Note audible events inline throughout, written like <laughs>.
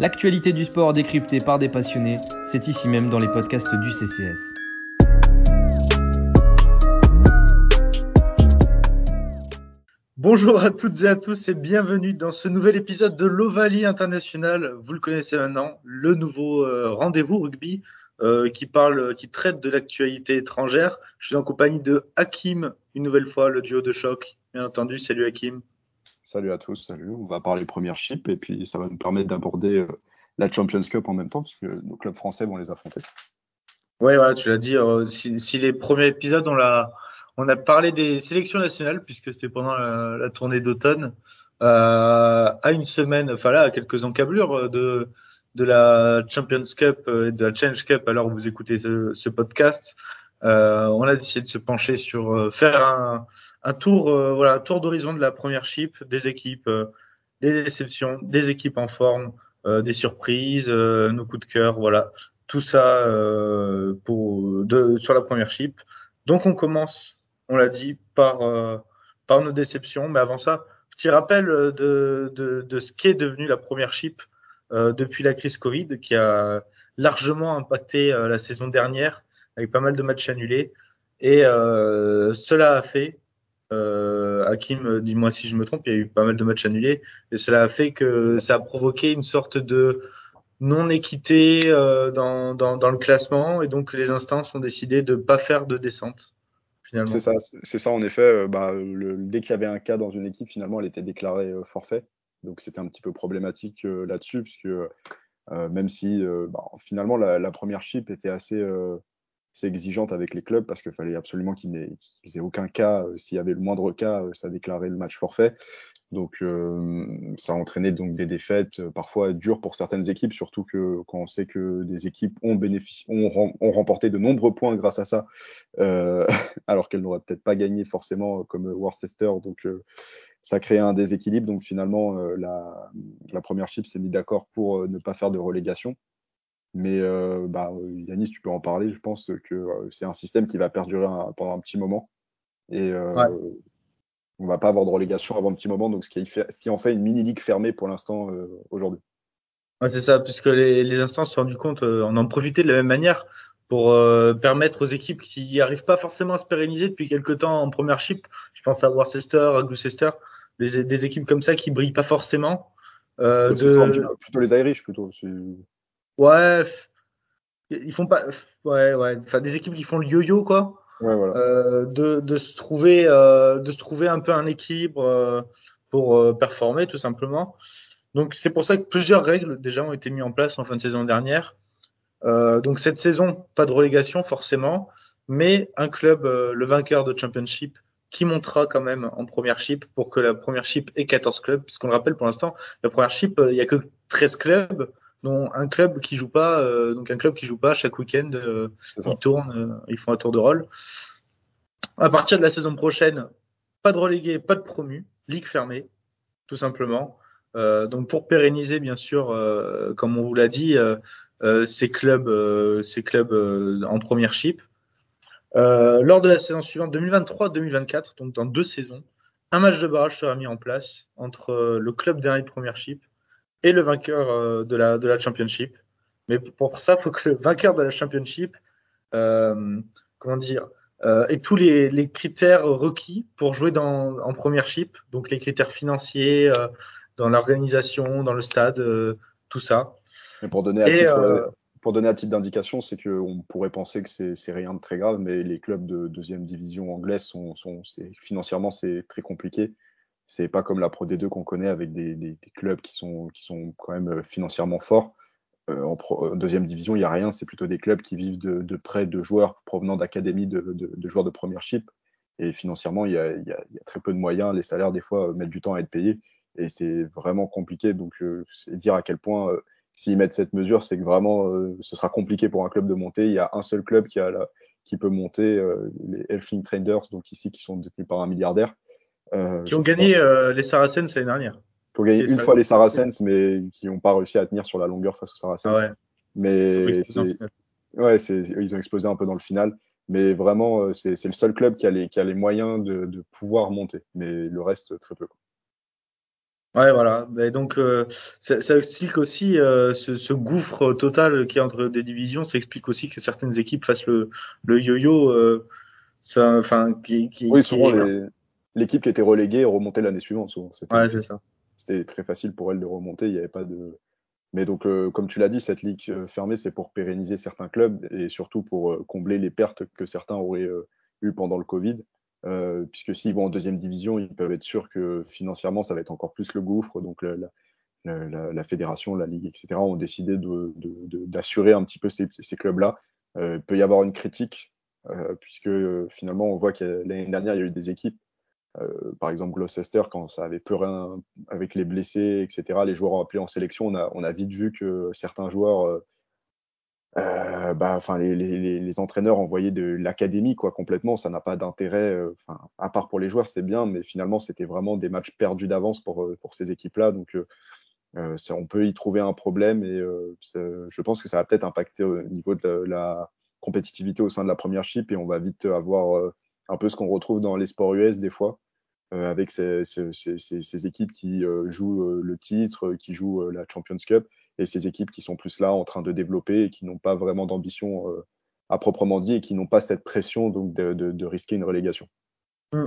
L'actualité du sport décryptée par des passionnés, c'est ici même dans les podcasts du CCS. Bonjour à toutes et à tous et bienvenue dans ce nouvel épisode de l'Ovalie International. Vous le connaissez maintenant, le nouveau euh, rendez-vous rugby euh, qui parle, qui traite de l'actualité étrangère. Je suis en compagnie de Hakim, une nouvelle fois, le duo de choc. Bien entendu, salut Hakim. Salut à tous, salut. On va parler première chip et puis ça va nous permettre d'aborder euh, la Champions Cup en même temps parce que nos clubs français vont les affronter. Ouais, voilà, tu l'as dit. si, les premiers épisodes, on a parlé des sélections nationales puisque c'était pendant la, tournée d'automne. Euh, à une semaine, enfin là, à quelques encablures de, la Champions Cup et de la Change Cup, alors vous écoutez ce, podcast, euh, on a décidé de se pencher sur euh, faire un, un tour, euh, voilà, un tour d'horizon de la première chip, des équipes, euh, des déceptions, des équipes en forme, des surprises, nos coups de cœur, voilà, tout ça pour de, sur la première chip. Donc on commence on l'a dit, par, euh, par nos déceptions. Mais avant ça, petit rappel de, de, de ce qu'est devenu la première chip euh, depuis la crise Covid, qui a largement impacté euh, la saison dernière, avec pas mal de matchs annulés. Et euh, cela a fait, euh, Hakim, dis-moi si je me trompe, il y a eu pas mal de matchs annulés, et cela a fait que ça a provoqué une sorte de non-équité euh, dans, dans, le classement, et donc les instances ont décidé de ne pas faire de descente. C'est ça, c'est ça en effet. Bah, le, dès qu'il y avait un cas dans une équipe, finalement, elle était déclarée forfait. Donc c'était un petit peu problématique là-dessus, puisque même si bah, finalement la, première chip était assez, exigeante avec les clubs, parce qu'il fallait absolument qu'il n'y ait, aucun cas. S'il y avait le moindre cas, ça déclarait le match forfait. Donc euh, ça a entraîné donc des défaites euh, parfois dures pour certaines équipes, surtout que quand on sait que des équipes ont, ont, remporté de nombreux points grâce à ça, euh, <laughs> alors qu'elles n'auraient peut-être pas gagné forcément comme Worcester. Donc euh, ça a créé un déséquilibre. Donc finalement, euh, la, la, première chip s'est mis d'accord pour ne pas faire de relégation. Mais bah, Yanis, tu peux en parler. Je pense que c'est un système qui va perdurer pendant un petit moment. Et ouais on va pas avoir de relégation avant un petit moment, donc ce qui, fait, ce qui en fait une mini-ligue fermée pour l'instant euh, aujourd'hui. Ouais, c'est ça, puisque les, les instances se sont rendues compte, euh, on en profitait de la même manière pour euh, permettre aux équipes qui n'y arrivent pas forcément à se pérenniser depuis quelques temps en première chip, je pense à Worcester, à Gloucester, des, des équipes comme ça qui brillent pas forcément. Euh, de... plutôt les Irish plutôt. Ouais, ils font pas, ouais, ouais, enfin des équipes qui font le yo-yo quoi. Euh, de, de, se trouver, euh, de se trouver un peu un équilibre euh, pour performer tout simplement. Donc c'est pour ça que plusieurs règles déjà ont été mises en place en fin de saison dernière. donc cette saison, pas de relégation forcément, mais un club, le vainqueur de Championship, qui montera quand même en première chip pour que la première chip ait 14 clubs, puisqu'on le rappelle pour l'instant, la première chip, il y a que 13 clubs, dont un club qui joue pas, euh, donc un club qui joue pas chaque week-end, euh, ils tournent, euh, ils font un tour de rôle. À partir de la saison prochaine, pas de relégué, pas de promu, ligue fermée, tout simplement. donc pour pérenniser, bien sûr, comme on vous l'a dit, ces clubs, ces clubs en première chip. lors de la saison suivante, 2023-2024, donc dans deux saisons, un match de barrage sera mis en place entre le club dernier de première chip et le vainqueur euh, de, la, de la championship. Mais pour ça, il faut que le vainqueur de la championship, euh, comment dire, euh, ait tous les, les, critères requis pour jouer dans, en première chip, donc les critères financiers, dans l'organisation, dans le stade, tout ça. Et pour donner à titre, pour donner à titre d'indication, c'est qu'on pourrait penser que c'est rien de très grave, mais les clubs de deuxième division anglaise sont, sont financièrement c'est très compliqué. C'est pas comme la Pro D2 qu'on connaît avec des, clubs qui sont, qui sont quand même euh, financièrement forts. Euh, en, deuxième division, il n'y a rien. C'est plutôt des clubs qui vivent de, prêts de joueurs provenant d'académies de, joueurs de première chip. Et financièrement, il y, a, très peu de moyens. Les salaires, des fois, mettent du temps à être payés. Et c'est vraiment compliqué. Donc, euh, c'est dire à quel point, euh, s'ils mettent cette mesure, c'est que vraiment, euh, ce sera compliqué pour un club de monter. Il y a un seul club qui, a qui peut monter, euh, les Elfing Traders, donc ici, qui sont détenus par un milliardaire. Euh, qui ont gagné euh, les Saracens l'année dernière. Qui ont gagné une fois les Saracens, mais qui n'ont pas réussi à tenir sur la longueur face aux Saracens. Ah ouais. Mais ouais, ils ont explosé un peu dans le final. Mais vraiment, euh, c'est le seul club qui a les, qui a les moyens de, de, pouvoir monter. Mais le reste, très peu. Ouais, voilà. Et donc, euh, ça, ça, explique aussi euh, ce, ce, gouffre total qui est entre des divisions. Ça explique aussi que certaines équipes fassent le, le yo-yo. Euh, enfin, qui, qui, oui, souvent l'équipe qui était reléguée remontait l'année suivante. Souvent. C'était, ouais, c'est ça. C'était très facile pour elle de remonter. Il n'y avait pas de. Mais donc, euh, comme tu l'as dit, cette ligue fermée, c'est pour pérenniser certains clubs et surtout pour combler les pertes que certains auraient eues pendant le Covid. Euh, puisque s'ils vont en deuxième division, ils peuvent être sûrs que financièrement, ça va être encore plus le gouffre. Donc la, la, la, fédération, la ligue, etc., ont décidé d'assurer de, de, un petit peu ces, ces clubs-là. Euh, il peut y avoir une critique, euh, puisque euh, finalement, on voit que l'année dernière, il y a eu des équipes, euh, par exemple Gloucester, quand ça avait peu rien avec les blessés, etc., les joueurs appelés en sélection, on a, vite vu que certains joueurs euh, bah, enfin, les, entraîneurs envoyaient de l'académie quoi complètement. Ça n'a pas d'intérêt. Euh, à part pour les joueurs, c'est bien, mais finalement, c'était vraiment des matchs perdus d'avance pour euh, ces équipes-là. Donc, euh, on peut y trouver un problème et je pense que ça va peut-être impacter au niveau de la, compétitivité au sein de la première chip et on va vite avoir un peu ce qu'on retrouve dans les sports US des fois. avec ces, ces, équipes qui jouent le titre, qui jouent la Champions Cup, et ces équipes qui sont plus là en train de développer et qui n'ont pas vraiment d'ambition euh, à proprement dit et qui n'ont pas cette pression donc de, de, risquer une relégation. Mmh.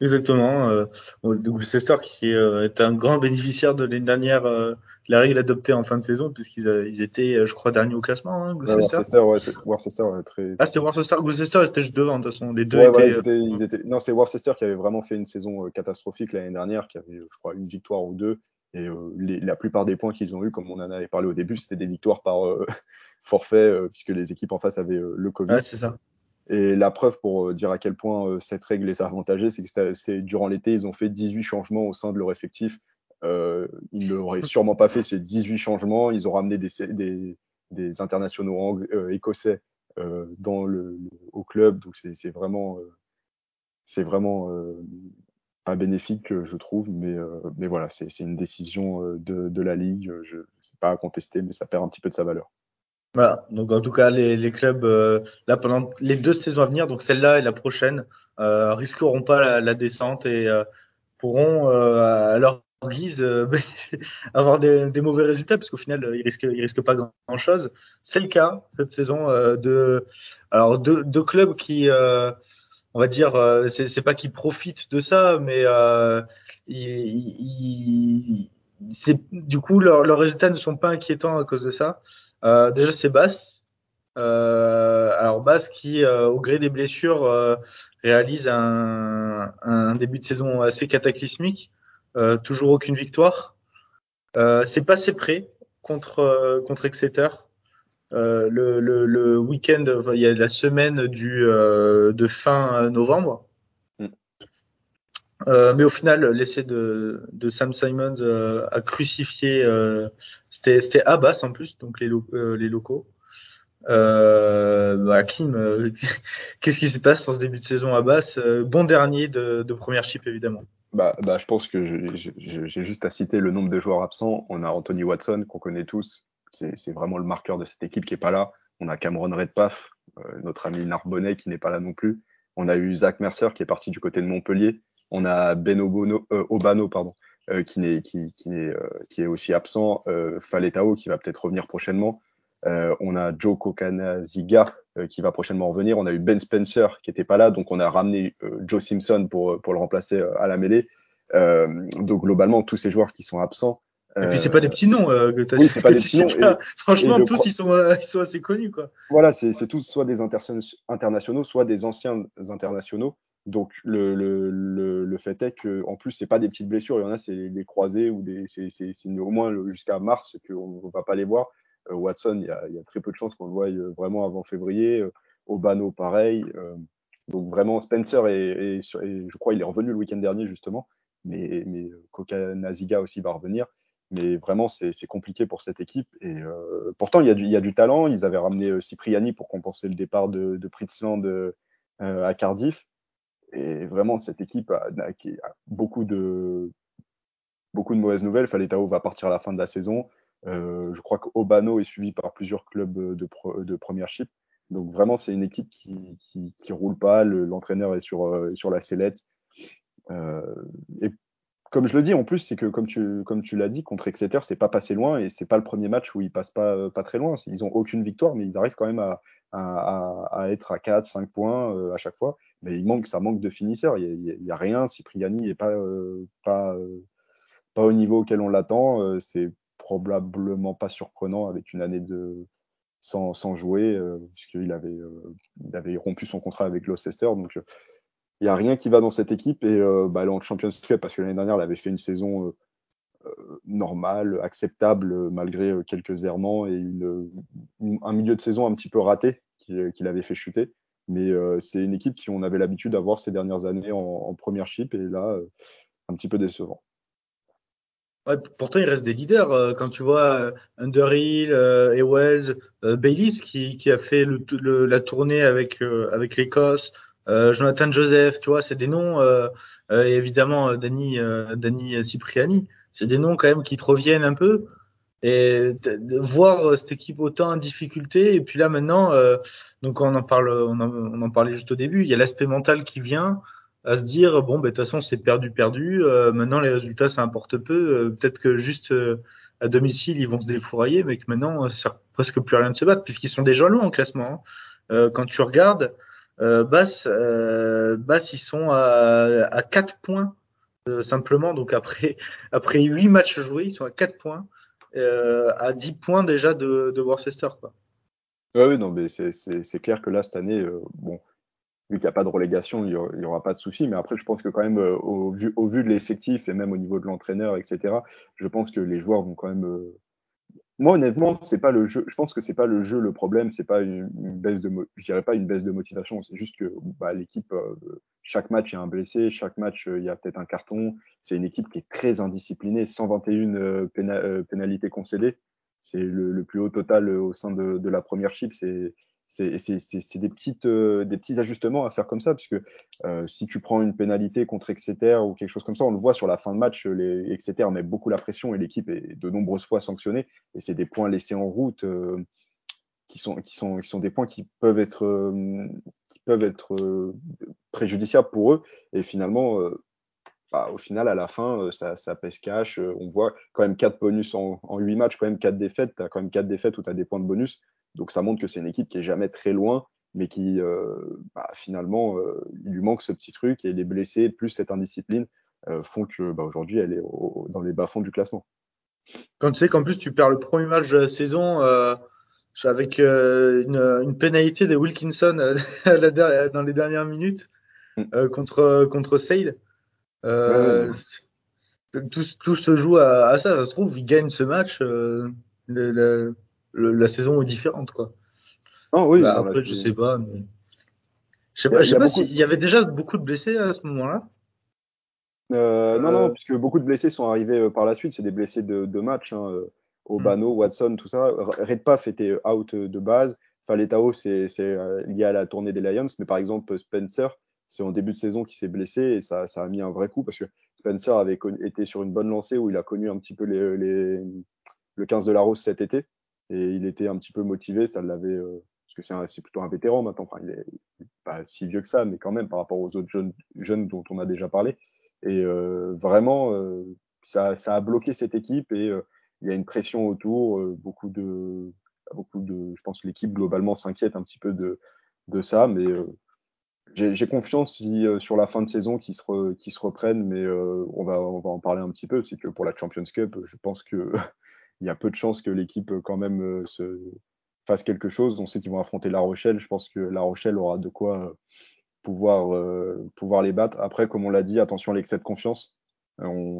Exactement. Euh, Gloucester qui euh, est un grand bénéficiaire de l'année dernière, euh, la règle adoptée en fin de saison, puisqu'ils ils étaient, je crois, derniers au classement. Hein, Gloucester. Ouais, Worcester, ouais, Worcester ouais, très... Ah, c'était Worcester. Gloucester était juste devant, de toute façon. Les deux ouais, étaient, voilà, ils étaient, ils étaient... Non, c'est Worcester qui avait vraiment fait une saison catastrophique l'année dernière, qui avait, je crois, une victoire ou deux, et euh, les, la plupart des points qu'ils ont eu, comme on en avait parlé au début, c'était des victoires par euh, <laughs> forfait, euh, puisque les équipes en face avaient le Covid. Ouais, c'est ça. Et la preuve pour dire à quel point cette règle les a avantagés, c'est que c'est durant l'été, ils ont fait 18 changements au sein de leur effectif. Euh, ils n'auraient sûrement pas fait ces 18 changements. Ils ont ramené des, des, des internationaux euh, écossais euh, dans le, au club. Donc c'est vraiment, c'est vraiment pas bénéfique, je trouve, mais, euh, mais voilà, c'est une décision de, de, la Ligue. Je sais pas à contester, mais ça perd un petit peu de sa valeur. Voilà, donc en tout cas, les, les clubs, euh, là, pendant les deux saisons à venir, donc celle-là et la prochaine, euh, risqueront pas la, la descente et euh, pourront, à leur guise, <laughs> avoir des, des, mauvais résultats, parce qu'au final, ils risquent, ils risquent pas grand-chose. C'est le cas cette saison de, alors deux, clubs qui on va dire, euh, c'est pas qu'ils profitent de ça, mais euh, ils, c'est du coup leurs leurs résultats ne sont pas inquiétants à cause de ça. Euh, déjà c'est Bass. Euh, alors Bass qui, euh, au gré des blessures, euh, réalise un, un, début de saison assez cataclysmique. Toujours aucune victoire. c'est passé près contre contre Exeter. Euh, le, le, le week-end, enfin, il y a la semaine du, euh, de fin novembre. Mm. Euh, mais au final, l'essai de, de Sam Simons euh, a crucifié. Euh, C'était Abbas en plus, donc les, lo les locaux. Bah, Kim, <laughs> qu'est-ce qui se passe dans ce début de saison Abbas? Bon dernier de, de première chip, évidemment. Bah, bah, je pense que j'ai juste à citer le nombre de joueurs absents. On a Anthony Watson, qu'on connaît tous, c'est vraiment le marqueur de cette équipe qui est pas là. On a Cameron Redpath, euh, notre ami Narbonnet qui n'est pas là non plus. On a eu Zach Mercer qui est parti du côté de Montpellier. On a Ben Obono, euh, Obano pardon, euh, qui, est, qui, qui, est, euh, qui est aussi absent. Euh, Faletao qui va peut-être revenir prochainement. Euh, on a Joe Kokanaziga qui va prochainement revenir. On a eu Ben Spencer qui n'était pas là, donc on a ramené Joe Simpson pour, pour le remplacer à la mêlée. donc globalement, tous ces joueurs qui sont absents, et puis c'est pas des petits noms euh, que tu as oui, c'est pas des petits noms. Et, <laughs> Franchement, et tous ils sont, euh, ils sont assez connus quoi. Voilà, c'est tous soit des internationaux, soit des anciens internationaux. Donc le, le, le, le fait est que en plus c'est pas des petites blessures, il y en a c'est des croisés ou des c'est au moins jusqu'à mars qu'on ne va pas les voir. Euh, Watson, il y, a, très peu de chances qu'on le voie euh, vraiment avant février. Euh, Obano pareil. Donc vraiment Spencer et, je crois il est revenu le week-end dernier justement, mais Koka Naziga aussi va revenir mais vraiment, c'est compliqué pour cette équipe. Et pourtant, il y, a du, talent. Ils avaient ramené Cipriani pour compenser le départ de, de Pritzland à Cardiff. Et vraiment, cette équipe a, beaucoup, de, beaucoup de mauvaises nouvelles. Faletao va partir à la fin de la saison. Euh, je crois qu'Obano est suivi par plusieurs clubs de, pro, de première chip. Donc vraiment, c'est une équipe qui, qui, roule pas. L'entraîneur est sur, sur la sellette. et comme je le dis, en plus, c'est que comme tu, comme tu l'as dit, contre Exeter, c'est pas passé loin et c'est pas le premier match où ils passent pas, pas très loin. Ils ont aucune victoire, mais ils arrivent quand même à, à, être à 4, 5 points euh, à chaque fois. Mais il manque, ça manque de finisseurs. Il n'y a, a, rien. Cipriani n'est pas, euh, pas, euh, pas au niveau auquel on l'attend. c'est probablement pas surprenant avec une année de, sans, sans jouer, puisqu'il avait, il avait rompu son contrat avec Gloucester. Donc, il n'y a rien qui va dans cette équipe. Et bah, elle est en Champions parce que l'année dernière, elle avait fait une saison euh, normale, acceptable, malgré quelques errements et une, un milieu de saison un petit peu raté qui, l'avait fait chuter. Mais c'est une équipe qui on avait l'habitude d'avoir ces dernières années en, première chip et là, un petit peu décevant. Pourtant, il reste des leaders. quand tu vois Underhill, et Wells, Bayliss qui, a fait la tournée avec, avec l'Écosse, euh, Jonathan Joseph, tu vois, c'est des noms, euh, euh, et évidemment Dani, Dani Cipriani, c'est des noms quand même qui te reviennent un peu. Et voir cette équipe autant en difficulté, et puis là maintenant, donc on en parle, on en, parlait juste au début, il y a l'aspect mental qui vient à se dire bon, ben, de toute façon c'est perdu, perdu. maintenant les résultats ça importe peu. Peut-être que juste à domicile ils vont se défourailler, mais que maintenant ça sert presque plus à rien de se battre puisqu'ils sont déjà loin en classement. Hein. quand tu regardes, euh, Bass, euh, Bass, ils sont à, à 4 points euh, simplement. Donc après, <laughs> après 8 matchs joués, ils sont à 4 points, euh, à 10 points déjà de, de Worcester. Quoi. oui, non, mais c'est clair que là, cette année, bon, vu qu'il n'y a pas de relégation, il n'y aura, pas de souci. Mais après, je pense que quand même, au, vu, au vu de l'effectif et même au niveau de l'entraîneur, etc., je pense que les joueurs vont quand même moi, honnêtement, c'est pas le jeu. Je pense que c'est pas le jeu le problème. C'est pas une, baisse de, je dirais pas une baisse de motivation. C'est juste que bah, l'équipe, euh, chaque match il y a un blessé, chaque match euh, il y a peut-être un carton. C'est une équipe qui est très indisciplinée. 121 euh, pénalités concédées. C'est le, plus haut total au sein de, de la première chip. C'est c'est des, euh, des petits ajustements à faire comme ça, puisque euh, si tu prends une pénalité contre Exeter ou quelque chose comme ça, on le voit sur la fin de match, les Exeter met beaucoup la pression et l'équipe est de nombreuses fois sanctionnée, et c'est des points laissés en route euh, qui, sont, qui, sont, qui sont des points qui peuvent être, qui peuvent être préjudiciables pour eux, et finalement, bah, au final, à la fin, ça, ça pèse cash. On voit quand même 4 bonus en, en 8 matchs, quand même 4 défaites. Tu as quand même 4 défaites où tu as des points de bonus. Donc ça montre que c'est une équipe qui est jamais très loin, mais qui euh, bah, finalement, euh, il lui manque ce petit truc et les blessés plus cette indiscipline euh, font que bah, aujourd'hui elle est dans les bas-fonds du classement. Quand tu sais qu'en plus tu perds le premier match de la saison avec une, pénalité de Wilkinson <laughs> dans les dernières minutes mm. contre, contre Sale. tout, se joue à, ça. Ça se trouve, il gagne ce match. le, la saison est différente, quoi. Ah oui, bah, après, je sais pas. Mais... Je sais pas, sais pas s'il y avait déjà beaucoup de blessés à ce moment-là. Euh, non, non, euh. puisque beaucoup de blessés sont arrivés euh, par la suite. C'est des blessés de, de match. Hein, Obano, hmm. Watson, tout ça. Redpath était out de base. Faletao, c'est lié à la tournée des Lions. Mais par exemple, Spencer, c'est en début de saison qui s'est blessé et ça, ça, a mis un vrai coup parce que Spencer avait été sur une bonne lancée où il a connu un petit peu les, les, le 15 de la Rose cet été. Et il était un petit peu motivé, ça l'avait. Euh, parce que c'est plutôt un vétéran maintenant. Enfin, il n'est pas si vieux que ça, mais quand même par rapport aux autres jeunes, jeunes dont on a déjà parlé. Et euh, vraiment, euh, ça, ça, a bloqué cette équipe et il y a une pression autour. beaucoup de, beaucoup de, je pense que l'équipe globalement s'inquiète un petit peu de, de ça, mais j'ai confiance sur la fin de saison qu'ils se, se, reprennent, mais on, va, on va en parler un petit peu. C'est que pour la Champions Cup, je pense que il y a peu de chances que l'équipe euh, quand même euh, se fasse quelque chose. On sait qu'ils vont affronter La Rochelle. Je pense que La Rochelle aura de quoi euh, pouvoir, les battre. Après, comme on l'a dit, attention à l'excès de confiance.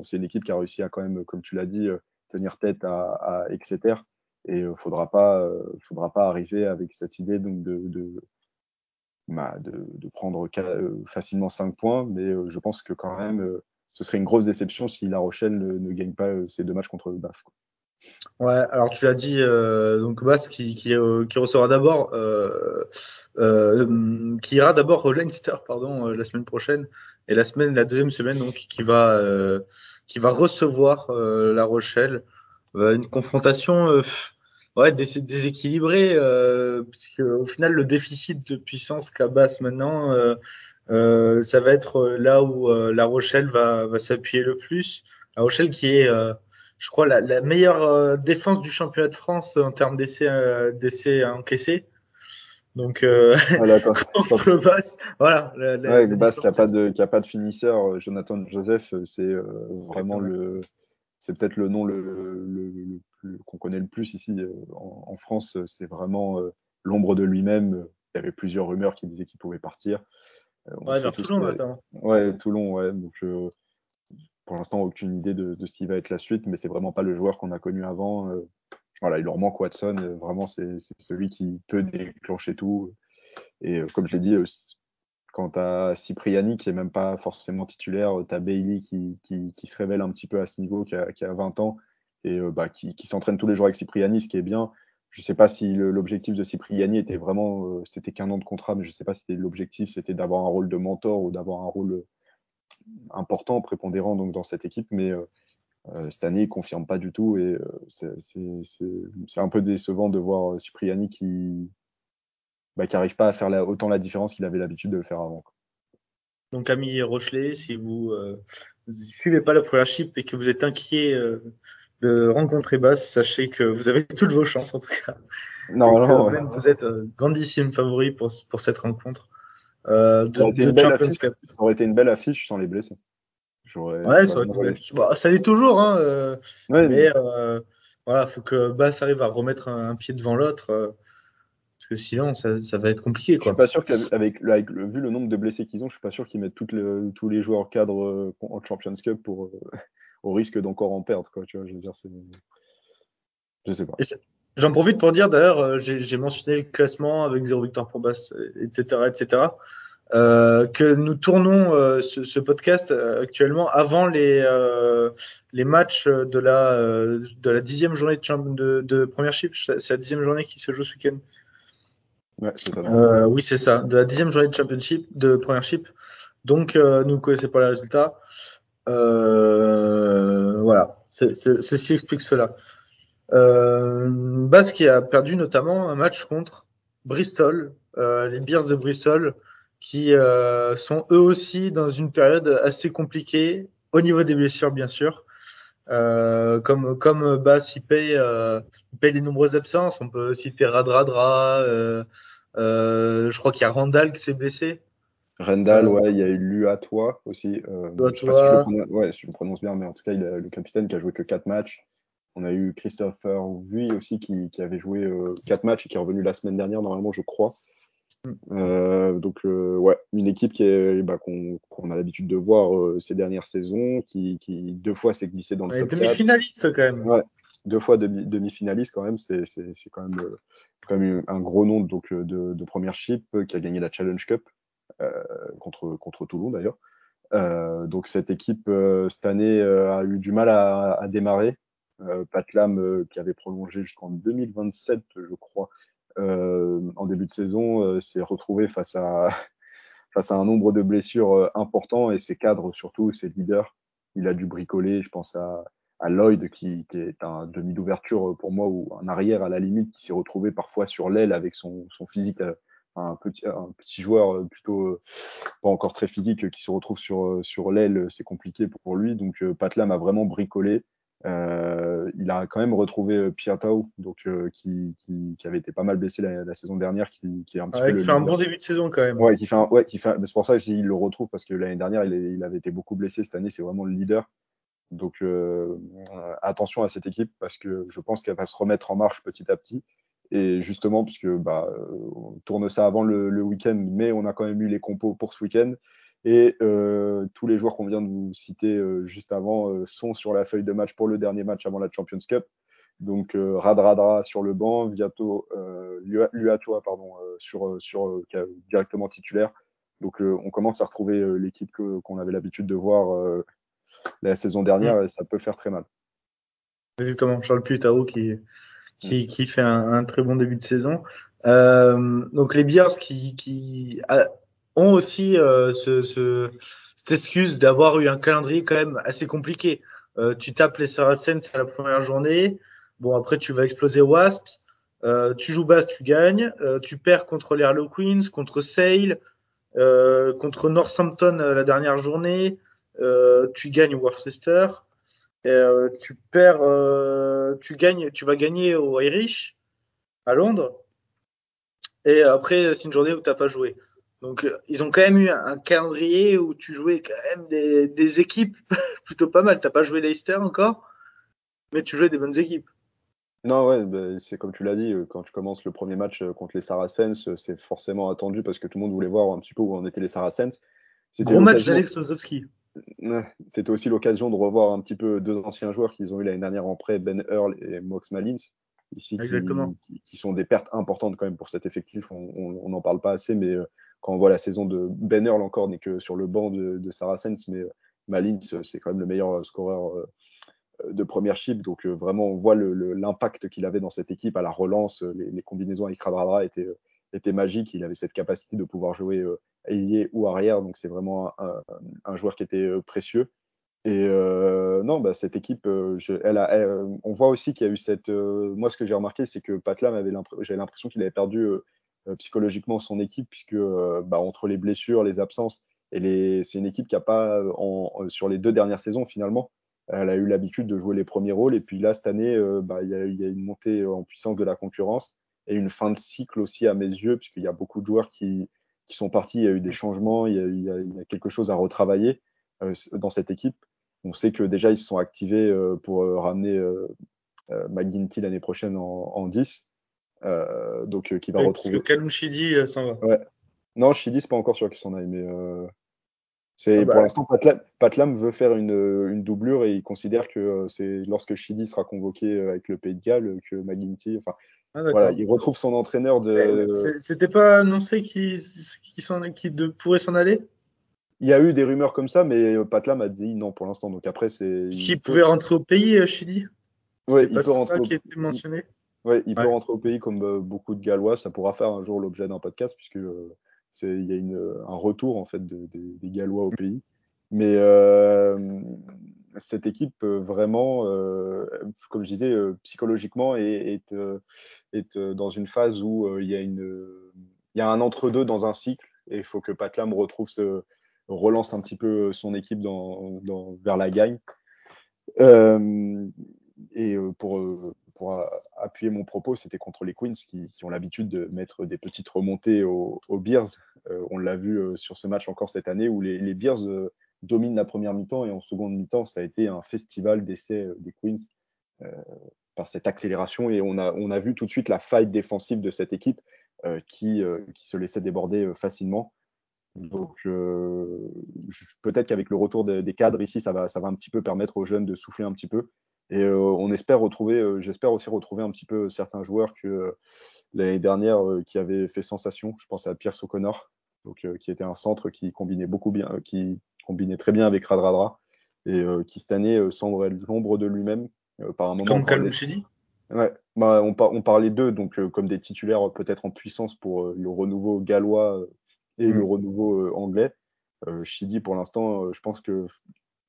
C'est une équipe qui a réussi à quand même, comme tu l'as dit, tenir tête à, Exeter. Et il ne faudra, pas, faudra pas arriver avec cette idée donc, de, bah, prendre facilement 5 points. Mais je pense que quand même, ce serait une grosse déception si La Rochelle ne, gagne pas ces deux matchs contre BAF. Ouais, alors tu l'as dit, euh, donc Bass qui, qui, euh, qui recevra d'abord, euh, euh, qui ira d'abord au Leinster, pardon, euh, la semaine prochaine, et la semaine, la deuxième semaine, donc qui va, euh, qui va recevoir La Rochelle, une confrontation, ouais, dés déséquilibrée, puisque au final le déficit de puissance qu'a Bass maintenant ça va être là où La Rochelle va, va s'appuyer le plus. La Rochelle qui est, je crois, la, la meilleure défense du championnat de France en termes d'essais d'essais encaissés. Donc, euh, <laughs> voilà, contre Bass, voilà. La, ouais, le Bass qui n'a pas, de, pas finisseur, Jonathan Joseph, c'est vraiment le. C'est peut-être le nom le, le, qu'on connaît le plus ici euh, en, France, euh, c'est vraiment euh, l'ombre de lui-même. Il y avait plusieurs rumeurs qui disaient qu'il pouvait partir. ouais, vers Toulon, notamment. Ouais, Toulon, ouais. Donc, pour l'instant, aucune idée de, ce qui va être la suite, mais c'est vraiment pas le joueur qu'on a connu avant. voilà, il leur manque Watson. vraiment, c'est celui qui peut déclencher tout. Et comme je l'ai dit, quand tu as Cipriani qui est même pas forcément titulaire, tu as Bailey qui, se révèle un petit peu à ce niveau, qui a, qui a 20 ans, et euh, bah, qui, s'entraîne tous les jours avec Cipriani, ce qui est bien. Je ne sais pas si l'objectif de Cipriani était vraiment, euh, c'était qu'un an de contrat, mais je ne sais pas si l'objectif c'était d'avoir un rôle de mentor ou d'avoir un rôle euh, important, prépondérant donc, dans cette équipe. Mais cette année, il ne confirme pas du tout. Et c'est un peu décevant de voir Cipriani qui bah, n'arrive pas à faire autant la différence qu'il avait l'habitude de le faire avant. Donc, Camille Rochelet, si vous ne suivez pas la première chip et que vous êtes inquiet de rencontrer Bass, sachez que vous avez toutes vos chances en tout cas. Non, non. Même vous êtes euh, grandissime favori pour, pour cette rencontre. Euh, de, ça, aurait de affiche, ça, aurait été une belle affiche sans les blessés. Ouais, ça, aurait été une belle affiche. Bon, ça l'est toujours, hein, euh, ouais, mais, euh, voilà, faut que Bass arrive à remettre un, pied devant l'autre. Parce que sinon, ça, ça, va être compliqué. Quoi. Je suis pas sûr qu'avec avec, vu le nombre de blessés qu'ils ont, je suis pas sûr qu'ils mettent toutes les, tous les joueurs cadres en Champions Cup pour, <laughs> au risque d'encore en perdre. Quoi, tu vois, je veux dire, c'est... Je sais pas. J'en profite pour dire, d'ailleurs, euh, j'ai, mentionné le classement avec zéro victoire pour Basse, etc., etc., euh, que nous tournons euh, ce, podcast actuellement avant les, les matchs de la, de la dixième journée de, de, de première chip. C'est la dixième journée qui se joue ce week-end. Ouais, c'est ça. oui, c'est ça, de la dixième journée de championship, de première chip. Donc, nous ne connaissons pas les résultats. Euh, voilà, ceci explique cela. Euh, Basse qui a perdu notamment un match contre Bristol, euh, les Bears de Bristol, qui euh, sont eux aussi dans une période assez compliquée au niveau des blessures, bien sûr. Euh, comme comme Bass il paye, euh, il paye les nombreuses absences, on peut citer Radradra. Euh, je crois qu'il y a Randall qui s'est blessé. Rendal, euh, ouais, il y a eu Luatois aussi. Euh, je sais pas si je, le prononce, ouais, si je le prononce bien, mais en tout cas, il a, le capitaine qui a joué que 4 matchs. On a eu Christopher Vuy aussi qui, qui avait joué 4 euh, matchs et qui est revenu la semaine dernière, normalement, je crois. Mm. Euh, donc, euh, ouais, une équipe qui est, bah, qu'on, a l'habitude de voir ces dernières saisons, qui, qui deux fois s'est glissée dans le ouais, top demi-finaliste quand même. Ouais, deux fois demi-finaliste quand même, c'est, c'est, c'est quand même, quand même un gros nom donc, de, de première chip qui a gagné la Challenge Cup. Euh, contre, contre Toulon d'ailleurs. Euh, donc cette équipe euh, cette année a eu du mal à, à démarrer. Patlam qui avait prolongé jusqu'en 2027, je crois, en début de saison, s'est retrouvé face à <laughs> face à un nombre de blessures important et ses cadres surtout, ses leaders. Il a dû bricoler, je pense à, à Lloyd qui, est un demi d'ouverture pour moi ou un arrière à la limite qui s'est retrouvé parfois sur l'aile avec son, son physique un petit, un petit joueur euh, plutôt euh, pas encore très physique qui se retrouve sur, euh, sur l'aile, c'est compliqué pour lui. Donc Patlam a vraiment bricolé. Il a quand même retrouvé Piatau, donc qui, qui, qui, avait été pas mal blessé la, saison dernière, qui, qui est un petit peu fait un bon début de saison quand même. Ouais, qui fait ouais, qui fait, c'est pour ça qu'il le retrouve parce que l'année dernière il, il, avait été beaucoup blessé. Cette année, c'est vraiment le leader. Donc attention à cette équipe parce que je pense qu'elle va se remettre en marche petit à petit. Et justement, puisque bah, on tourne ça avant le, week-end, mais on a quand même eu les compos pour ce week-end. Et euh, tous les joueurs qu'on vient de vous citer euh, juste avant euh, sont sur la feuille de match pour le dernier match avant la Champions Cup. Donc Radradra sur le banc, Viato, Luatoa pardon, sur, sur directement titulaire. Donc on commence à retrouver l'équipe qu'on avait l'habitude de voir la saison dernière mm. et ça peut faire très mal. Exactement, Charles Putao qui, qui, qui fait un, un, très bon début de saison. Euh, donc les Bears qui, qui ont aussi euh, ce, ce, cette excuse d'avoir eu un calendrier quand même assez compliqué. Euh, tu tapes les Saracens à la première journée. Bon, après, tu vas exploser Wasps. Euh, tu joues basse, tu gagnes. Euh, tu perds contre les Harlequins, contre Sale. contre Northampton la dernière journée, tu gagnes Worcester. tu perds, tu gagnes, tu vas gagner au Irish à Londres. Et après, c'est une journée où tu n'as pas joué. Donc, ils ont quand même eu un calendrier où tu jouais quand même des, des équipes <laughs> plutôt pas mal. Tu n'as pas joué Leicester encore, mais tu jouais des bonnes équipes. Non, ouais, bah, c'est comme tu l'as dit, euh, quand tu commences le premier match euh, contre les Saracens, euh, c'est forcément attendu parce que tout le monde voulait voir un petit peu où en étaient les Saracens. Gros match d'Alex Ozowski. C'était aussi l'occasion de revoir un petit peu deux anciens joueurs qu'ils ont eu l'année dernière en prêt, Ben Earl et Mox Malins, ici, qui, qui, sont des pertes importantes quand même pour cet effectif. On n'en parle pas assez, mais quand on voit la saison de Ben Earl encore, n'est que sur le banc de, de Saracens, mais Malins, c'est quand même le meilleur scoreur de première chip. Donc euh, vraiment, on voit l'impact qu'il avait dans cette équipe à la relance. Euh, les, combinaisons avec Radradra étaient, euh, magiques. Il avait cette capacité de pouvoir jouer ailier ou arrière. Donc c'est vraiment un, joueur qui était précieux. Et non, bah, cette équipe, on voit aussi qu'il y a eu cette. moi, ce que j'ai remarqué, c'est que Patlam avait l'impression qu'il avait perdu psychologiquement son équipe, puisque bah, entre les blessures, les absences, et les, c'est une équipe qui n'a pas, en, sur les deux dernières saisons, finalement, elle a eu l'habitude de jouer les premiers rôles. Et puis là, cette année, euh, bah, il y, a une montée en puissance de la concurrence et une fin de cycle aussi à mes yeux, puisqu'il y a beaucoup de joueurs qui, qui, sont partis. Il y a eu des changements, il y a, y quelque chose à retravailler euh, dans cette équipe. On sait que déjà, ils se sont activés euh, pour ramener McGuinty l'année prochaine en, en 10. Donc, qui va retrouver. Parce que Kalou Chidi s'en va. Ouais. Non, Chidi, c'est pas encore sûr qu'il s'en aille, mais c'est, ah Pour bah, l'instant, Patlam, veut faire une, une, doublure et il considère que euh, c'est lorsque Chidi sera convoqué euh, avec le Pays de Galles que McGuinty. Enfin, ah, voilà, il retrouve son entraîneur de. C'était pas annoncé qu'il pourrait s'en aller? Il y a eu des rumeurs comme ça, mais euh, Patlam a dit non pour l'instant. Donc après, c'est. S'il pouvait rentrer au pays, Chidi? Oui, il peut rentrer. ça qui était mentionné Oui, il peut rentrer au pays comme beaucoup de Gallois. Ça pourra faire un jour l'objet d'un podcast, puisque il y a une, un retour en fait de, des Gallois au pays. Mais euh, cette équipe euh, vraiment, euh, comme je disais, psychologiquement est, est, est, dans une phase où il y a une, il y a un entre-deux dans un cycle et il faut que Patlam retrouve ce, relance un petit peu son équipe dans, dans vers la gagne. et pour, pour appuyer mon propos, c'était contre les Queens qui, ont l'habitude de mettre des petites remontées aux, Bears. Euh, on l'a vu euh, sur ce match encore cette année où les, Bears euh, dominent la première mi-temps et en seconde mi-temps, ça a été un festival d'essais des Queens par cette accélération et on a, on a vu tout de suite la faille défensive de cette équipe qui, qui se laissait déborder facilement. Donc, peut-être qu'avec le retour des, cadres ici, ça va, ça va un petit peu permettre aux jeunes de souffler un petit peu. Et euh, on espère retrouver, euh, j'espère aussi retrouver un petit peu certains joueurs que euh, l'année dernière qui avaient fait sensation. Je pense à Pierce O'Connor, donc, qui était un centre qui combinait beaucoup bien, qui combinait très bien avec Radradra et qui cette année semble l'ombre de lui-même. par un moment, comme. Ouais, bah, on, on, parlait d'eux donc comme des titulaires peut-être en puissance pour le renouveau gallois et le mm. renouveau anglais. Chidi, pour l'instant, je pense que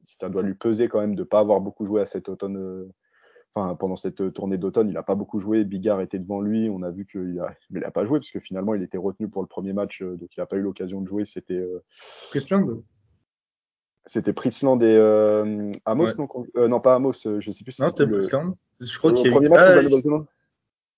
ça doit lui peser quand même de ne pas avoir beaucoup joué à cet automne. Euh, enfin, pendant cette tournée d'automne, il n'a pas beaucoup joué. Bigard était devant lui. On a vu qu'il n'a pas joué parce que finalement, il était retenu pour le premier match, euh, donc il n'a pas eu l'occasion de jouer. C'était. Euh, Prisland C'était Prisland et Amos, non, non, pas Amos, je ne sais plus si Non, c'était Prisland. Je crois qu'il y a eu... Ah,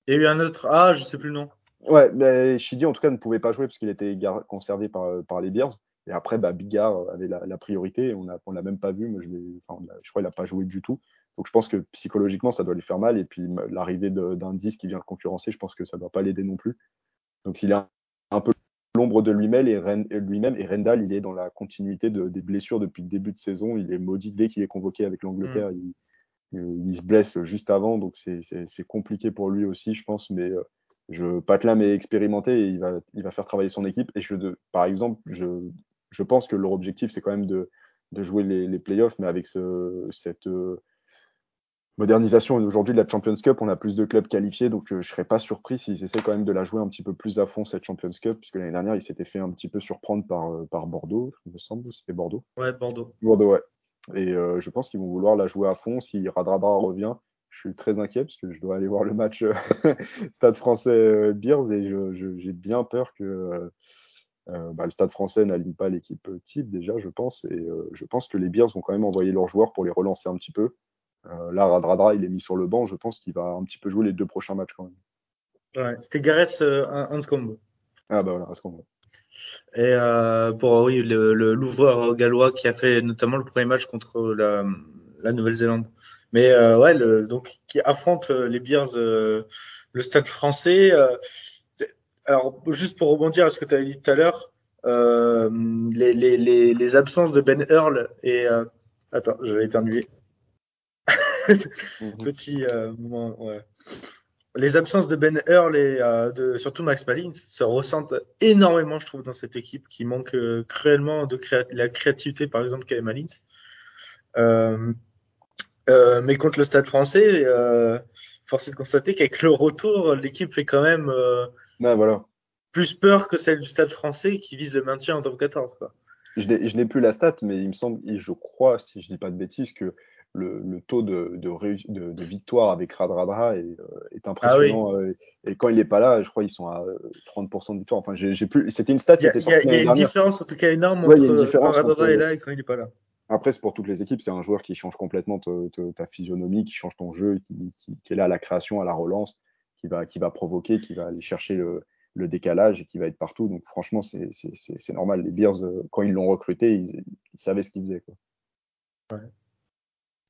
il y a eu un autre. Ah, je ne sais plus le nom. Ouais, mais Chidi, en tout cas, ne pouvait pas jouer parce qu'il était conservé par, par les Bears. Et après, bah, Bigard avait la, priorité. On ne l'a même pas vu. Moi, je, enfin, je crois qu'il n'a pas joué du tout. Donc je pense que psychologiquement, ça doit lui faire mal. Et puis l'arrivée d'un 10 qui vient le concurrencer, je pense que ça ne doit pas l'aider non plus. Donc il a un peu l'ombre de lui-même et, lui-même. et Rendal, il est dans la continuité de, des blessures depuis le début de saison. Il est maudit dès qu'il est convoqué avec l'Angleterre. Mm. Il, il, se blesse juste avant. Donc c'est compliqué pour lui aussi, je pense. Mais euh, je, est expérimenté et il va, il va faire travailler son équipe. Et je, par exemple, je, je pense que leur objectif, c'est quand même de, jouer les, playoffs, mais avec cette euh, modernisation aujourd'hui de la Champions Cup, on a plus de clubs qualifiés, donc euh, je ne serais pas surpris s'ils essaient quand même de la jouer un petit peu plus à fond, cette Champions Cup, puisque l'année dernière, ils s'étaient fait un petit peu surprendre par, euh, par Bordeaux, il me semble, c'était Bordeaux? Ouais, Bordeaux. Bordeaux, ouais. Et je pense qu'ils vont vouloir la jouer à fond. Si Radradra revient, je suis très inquiet parce que je dois aller voir le match <laughs> Stade français Beers et j'ai bien peur que bah, le Stade français n'aligne pas l'équipe type déjà, je pense. Et je pense que les Bears vont quand même envoyer leurs joueurs pour les relancer un petit peu. là, Radradra, il est mis sur le banc. Je pense qu'il va un petit peu jouer les deux prochains matchs quand même. Ouais, c'était Gareth Hanscombe. Ah bah voilà, Hanscombe. Et euh, pour oui, l'ouvreur gallois qui a fait notamment le premier match contre la, la Nouvelle-Zélande. Mais euh, ouais, le, donc qui affronte euh, les Bears, euh, le Stade Français. Euh, alors juste pour rebondir à ce que tu avais dit tout à l'heure, les, les, les, les, absences de Ben Earl et attends, je vais éternuer. Mhm. <laughs> Petit moment, ouais les absences de Ben Earl et euh, de, surtout Max Malins se ressentent énormément, je trouve, dans cette équipe qui manque euh, cruellement de la créativité, par exemple, qu'avait Malins. Euh, euh, mais contre le Stade français, euh, force est de constater qu'avec le retour, l'équipe fait quand même voilà. plus peur que celle du Stade français qui vise le maintien en top 14. Quoi. Je n'ai plus la stat, mais il me semble, je crois, si je dis pas de bêtises, que le, taux de, de, victoire avec Radradra est, euh, est impressionnant. Ah euh, et quand il n'est pas là, je crois qu'ils sont à 30% de victoire. Enfin, j'ai plus. C'était une stat qui était sortie. Il y a, une différence en tout cas énorme entre quand Radradra est là et quand il n'est pas là. Après, c'est pour toutes les équipes, c'est un joueur qui change complètement ta physionomie, qui change ton jeu, qui, est là à la création, à la relance, qui va, qui va provoquer, qui va aller chercher le, décalage et qui va être partout. Donc franchement, c'est normal. Les Bears, euh, quand ils l'ont recruté, ils, savaient ce qu'ils faisaient. Quoi.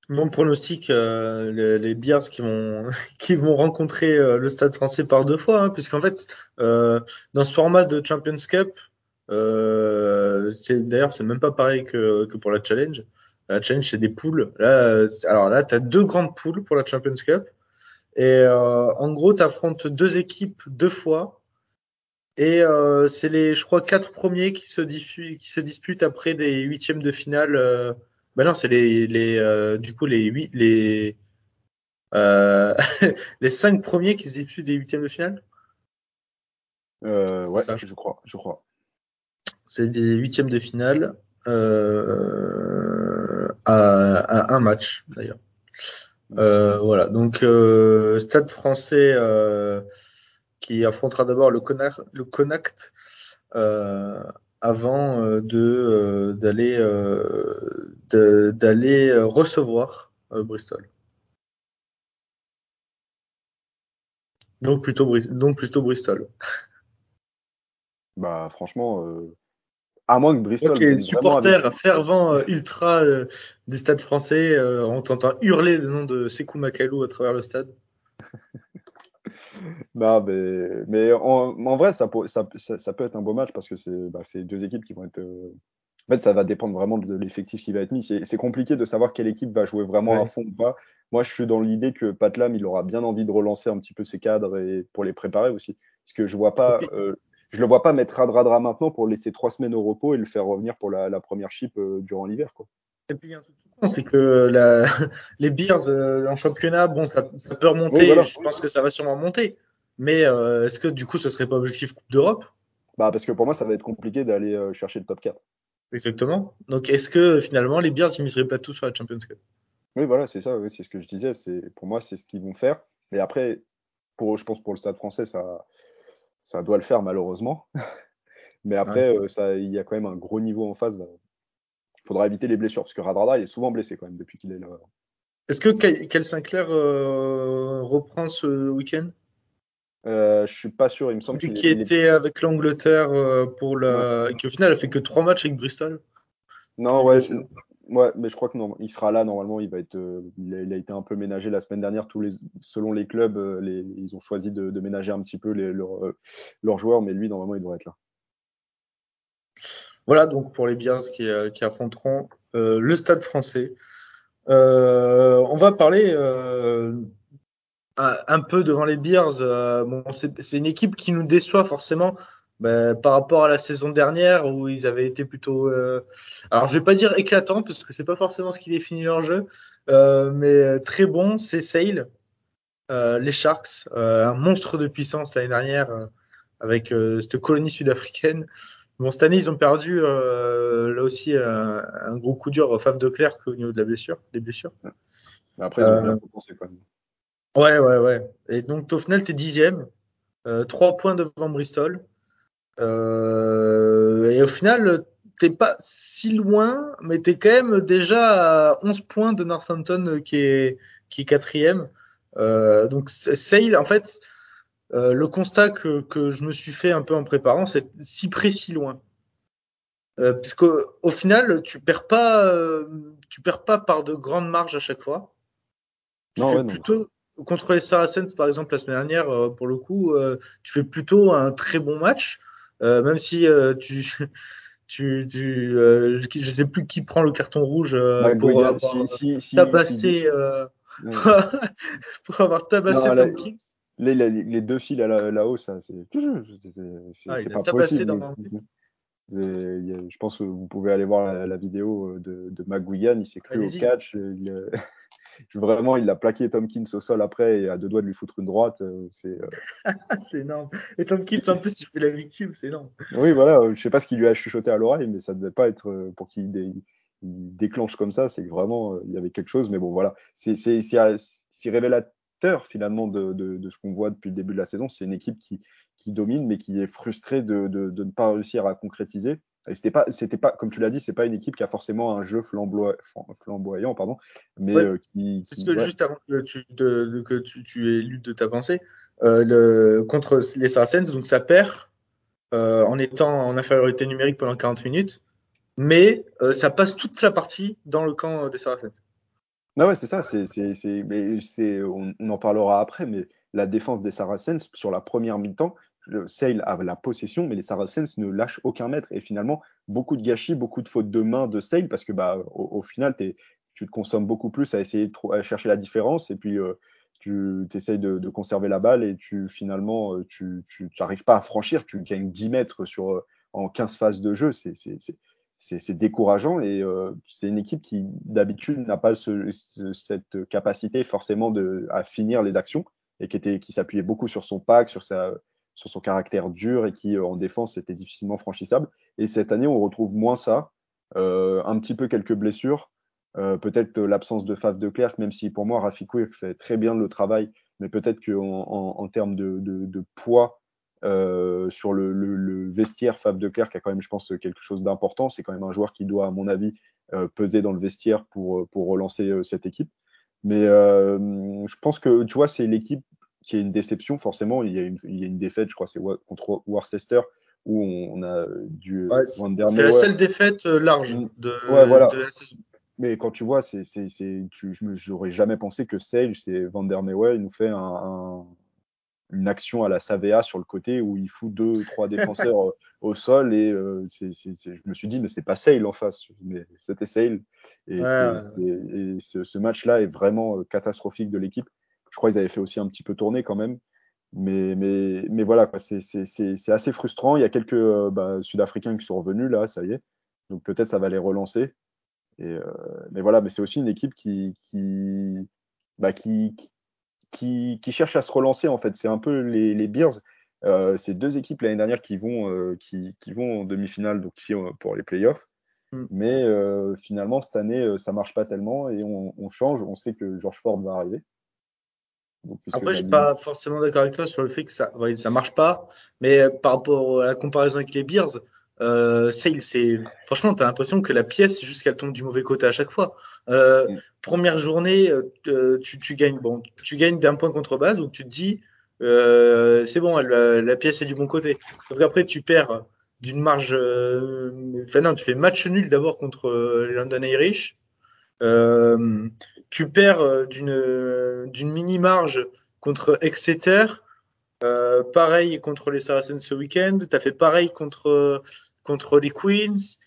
Mon pronostic, euh, les, Bears qui vont, <laughs> qui vont rencontrer euh, le Stade français par deux fois, hein, puisqu'en fait, dans ce format de Champions Cup, d'ailleurs c'est même pas pareil que, que pour la Challenge. La Challenge c'est des poules. Là, alors là, tu as deux grandes poules pour la Champions Cup, et en gros, tu affrontes deux équipes deux fois. Et c'est les, je crois, quatre premiers qui se, qui se disputent après des huitièmes de finale ben non, c'est les, les euh, du coup les huit, les euh, <laughs> les cinq premiers qui se disputent des huitièmes de finale. Euh, ouais, ça, je crois, je crois. C'est des huitièmes de finale euh, à, à, un match d'ailleurs. Euh, voilà, donc euh, Stade Français euh, qui affrontera d'abord le, Connacht, le Connacht avant de d'aller d'aller recevoir Bristol. Donc plutôt, donc Bristol. Bah franchement, à moins que Bristol. Ok, supporters fervents ultra des stades français, on t'entend hurler le nom de Sekou Makalou à travers le stade. <laughs> non, mais, mais en, vrai, ça, ça, ça, peut être un beau match parce que c'est bah, deux équipes qui vont être. Euh, en fait, ça va dépendre vraiment de l'effectif qui va être mis. C'est compliqué de savoir quelle équipe va jouer vraiment à fond ou pas. Moi, je suis dans l'idée que Patlam, il aura bien envie de relancer un petit peu ses cadres et pour les préparer aussi. Parce que je vois pas. Euh, je le vois pas mettre Radradra maintenant pour laisser trois semaines au repos et le faire revenir pour la, première chip euh, durant l'hiver. Quoi. Et puis, il y a un truc c'est que la... <laughs> les Bears euh, en championnat, bon, ça, ça peut remonter. Je pense que ça va sûrement monter. Mais euh, est-ce que du coup, ce serait pas objectif Coupe d'Europe? Bah parce que pour moi, ça va être compliqué d'aller euh, chercher le top 4. Exactement. Donc est-ce que finalement les Bears ils miseraient pas tout sur la Champions Cup? Oui, voilà, c'est ça. Oui, c'est ce que je disais. C'est pour moi, c'est ce qu'ils vont faire. Et après, pour, je pense pour le Stade Français, ça, ça doit le faire malheureusement. <laughs> Mais après, ça, il y a quand même un gros niveau en face. Il faudra éviter les blessures parce que Radrada il est souvent blessé quand même depuis qu'il est là. Est-ce que Kel Sinclair euh, reprend ce week-end? Euh, Je suis pas sûr. Il me semble qu'il qui était avec l'Angleterre euh, pour la, et qui au final a fait que trois matchs avec Bristol? Non, ouais, ouais, mais je crois que non. Il sera là normalement. Il va être. Euh, il a, été un peu ménagé la semaine dernière. Tous les, selon les clubs, les, ils ont choisi de, de ménager un petit peu les, leurs joueurs, mais lui normalement il devrait être là. Voilà donc pour les Bears qui, euh, qui affronteront euh, le Stade français. Euh, on va parler un peu devant les Bears. bon, c'est une équipe qui nous déçoit forcément bah, par rapport à la saison dernière où ils avaient été plutôt. alors je vais pas dire éclatant parce que c'est pas forcément ce qui définit leur jeu, mais très bon. C'est Sale, les Sharks, un monstre de puissance l'année dernière avec cette colonie sud-africaine. Bon, cette année, ils ont perdu euh, là aussi un gros coup dur au Fave de Clerc au niveau de la blessure, des blessures. Mais après, ils ont bien euh, compensé quand même. Ouais, ouais, ouais. Et donc, au final, tu es dixième, euh, trois points devant Bristol. Et au final, t'es pas si loin, mais tu es quand même déjà à 11 points de Northampton qui est, qui est quatrième. donc Sale, en fait, le constat que, que, je me suis fait un peu en préparant, c'est si près, si loin. Euh, parce qu'au final, tu perds pas, euh, tu perds pas par de grandes marges à chaque fois. Tu non, fais plutôt contre les Saracens, par exemple, la semaine dernière, euh, pour le coup, euh, tu fais plutôt un très bon match, euh, même si <laughs> tu, tu, tu je sais plus qui prend le carton rouge pour avoir si, si, tabassé, <laughs> pour avoir tabassé non, Tompkins. Les, les, les, deux fils là-haut, ça, c'est <laughs> ah, pas possible. Dans je pense que vous pouvez aller voir la, vidéo de, de McGuigan, il s'est cru au catch. Il, vraiment, il a plaqué Tompkins au sol après et à deux doigts de lui foutre une droite. Euh, c'est euh, <laughs> c'est énorme. Et Tompkins, en plus, il fait la victime, c'est énorme. Oui, voilà, je sais pas ce qu'il lui a chuchoté à l'oreille, mais ça ne devait pas être euh, pour qu'il déclenche comme ça. C'est que vraiment, il y avait quelque chose. Mais bon, voilà, c'est révélateur finalement de, de, de ce qu'on voit depuis le début de la saison. C'est une équipe qui, qui domine, mais qui est frustré de, de, ne pas réussir à concrétiser. Et c'était pas, c'était pas, comme tu l'as dit, c'est pas une équipe qui a forcément un jeu flamboyant, pardon, mais euh, qui, Parce que juste avant que tu, de, que tu, tu aies lu de ta pensée, euh, le, contre les Saracens, donc ça perd euh, en étant en infériorité numérique pendant 40 minutes, mais ça passe toute la partie dans le camp des Saracens. Non, ouais, c'est ça. C'est, c'est, c'est, mais c'est, on, on, en parlera après, mais la défense des Saracens sur la première mi-temps. Sale a la possession, mais les Saracens ne lâchent aucun mètre. Et finalement, beaucoup de gâchis, beaucoup de fautes de main de Sale, parce que bah, au, final, tu te consommes beaucoup plus à essayer de chercher la différence. Et puis, euh, tu essayes de, conserver la balle et tu finalement, euh, tu n'arrives pas à franchir. Tu gagnes 10 mètres sur, euh, en 15 phases de jeu. C'est décourageant et c'est une équipe qui d'habitude n'a pas cette capacité forcément de, à finir les actions et qui, qui s'appuyait beaucoup sur son pack, sur, sa, sur son caractère dur et qui, euh, en défense, était difficilement franchissable. Et cette année, on retrouve moins ça. Euh, un petit peu quelques blessures. Euh, peut-être l'absence de Faf de Clerc, même si pour moi, Rafik fait très bien le travail, mais peut-être qu'en en, termes de, poids sur le, vestiaire, Faf de Clerc a quand même, je pense, quelque chose d'important. C'est quand même un joueur qui doit, à mon avis, peser dans le vestiaire pour, pour relancer cette équipe. Mais je pense que, tu vois, c'est l'équipe qui est une déception, forcément. Il y a une, il y a une défaite, je crois, c'est contre Worcester, où on, a dû. Ouais, c'est la seule défaite euh, large mm. de, voilà. de, la saison. Mais quand tu vois, c'est, n'aurais jamais pensé que Sage, c'est Van der Meeuwen, il nous fait un, un, une action à la Savea sur le côté où il fout deux, trois défenseurs <laughs> euh, au sol et euh, je me suis dit, mais c'est pas Sale en face, mais c'était Sale. Et, ouais. et, et ce, ce match-là est vraiment catastrophique de l'équipe. Je crois qu'ils avaient fait aussi un petit peu tourner quand même. Mais, mais, mais voilà, c'est assez frustrant. Il y a quelques euh, bah, Sud-Africains qui sont revenus là, ça y est. Donc peut-être ça va les relancer. Et, euh, mais voilà, mais c'est aussi une équipe qui, qui, bah, qui, qui, qui, cherche à se relancer en fait. C'est un peu les, les Bears. Euh, c'est deux équipes l'année dernière qui vont, qui, qui, vont en demi-finale, donc ici pour les playoffs. Mm. Mais euh, finalement, cette année, ça marche pas tellement et on, on, change. On sait que George Ford va arriver. Après, je suis pas forcément d'accord avec toi sur le fait que ça, ouais, ça marche pas, mais euh, par rapport à la comparaison avec les Bears, euh, Sale, c'est franchement, tu as l'impression que la pièce, c'est juste qu'elle tombe du mauvais côté à chaque fois. Euh, mm. Première journée, euh, tu, tu, gagnes, bon, tu gagnes d'un point contre base où tu te dis, euh, c'est bon, la, la, pièce est du bon côté. Sauf qu'après, tu perds d'une marge. Enfin non, tu fais match nul d'abord contre London Irish. Euh, tu perds euh, d'une d'une mini marge contre Exeter. Euh, pareil contre les Saracens ce week-end. Tu as fait pareil contre, contre les Queens.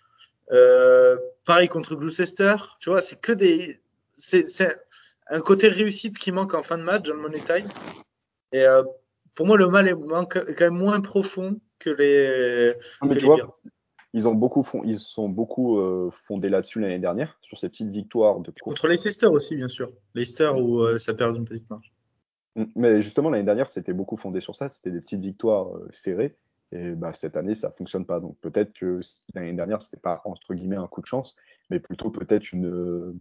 Euh, pareil contre Gloucester. Tu vois, c'est que des. C'est un côté réussite qui manque en fin de match dans le Money Time. Et euh, pour moi, le mal est, quand même moins profond que les. Mais que tu les vois, ils ont beaucoup, ils sont beaucoup euh, fondés là-dessus l'année dernière, sur ces petites victoires de Contre Leicester aussi, bien sûr. Leicester où euh, ça perd une petite marge. Mm, mais justement, l'année dernière, c'était beaucoup fondé sur ça. C'était des petites victoires euh, serrées. Et bah, cette année, ça fonctionne pas. Donc peut-être que l'année dernière, c'était pas entre guillemets un coup de chance, mais plutôt peut-être une.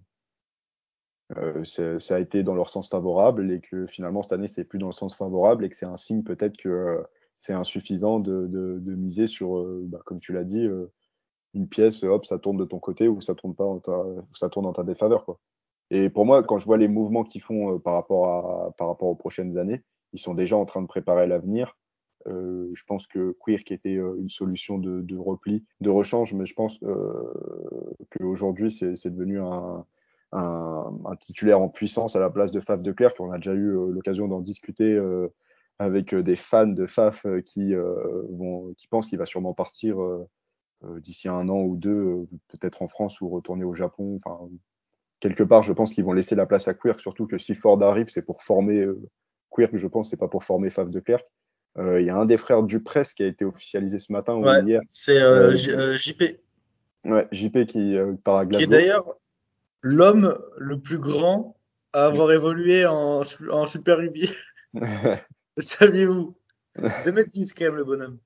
ça a été dans leur sens favorable et que finalement cette année, c'est plus dans le sens favorable et que c'est un signe peut-être que c'est insuffisant de, de, miser sur, bah, comme tu l'as dit, une pièce, hop, ça tourne de ton côté ou ça tourne pas, ça tourne en ta défaveur, quoi. Et pour moi, quand je vois les mouvements qu'ils font par rapport à, par rapport aux prochaines années, ils sont déjà en train de préparer l'avenir. Euh, je pense que Queer qui était euh, une solution de, repli, de rechange, mais je pense euh, qu'aujourd'hui, c'est devenu un, titulaire en puissance à la place de Faf de Clerc. On a déjà eu l'occasion d'en discuter avec des fans de Faf qui, vont, qui pensent qu'il va sûrement partir d'ici un an ou deux, peut-être en France ou retourner au Japon. Enfin, quelque part, je pense qu'ils vont laisser la place à Quirk, surtout que si Ford arrive, c'est pour former Quirk, je pense, c'est pas pour former Faf de Clerc. Euh, il y a un des frères Duprès qui a été officialisé ce matin ou hier. C'est euh, euh, JP. Ouais, JP qui part à Glasgow. Qui est d'ailleurs l'homme le plus grand à avoir évolué en, en Super Rugby. <laughs> <laughs> Saviez-vous? 2m10 quand même le bonhomme.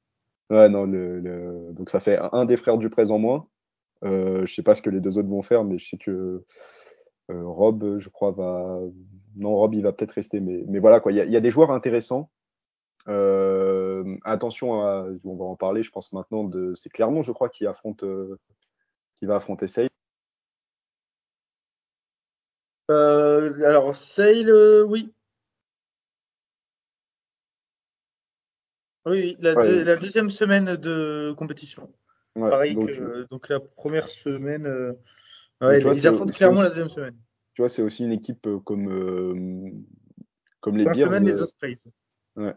Ouais, non, le, donc ça fait un des frères Duprès en moins. Euh, je sais pas ce que les deux autres vont faire, mais je sais que Rob, je crois, va. Non, Rob, il va peut-être rester, mais, mais voilà, quoi. Il y, y, a des joueurs intéressants. Euh, attention, à, on va en parler, je pense maintenant, de, c'est Clermont, je crois, qui, affronte, euh, qui va affronter Sale. Euh, alors, Sale, oui. Oui, la, deuxième semaine de compétition. Pareil donc, que donc la première semaine. ils affrontent clairement la deuxième semaine. Tu vois, c'est aussi une équipe comme, comme les Bears. semaine, les Ospreys. Ouais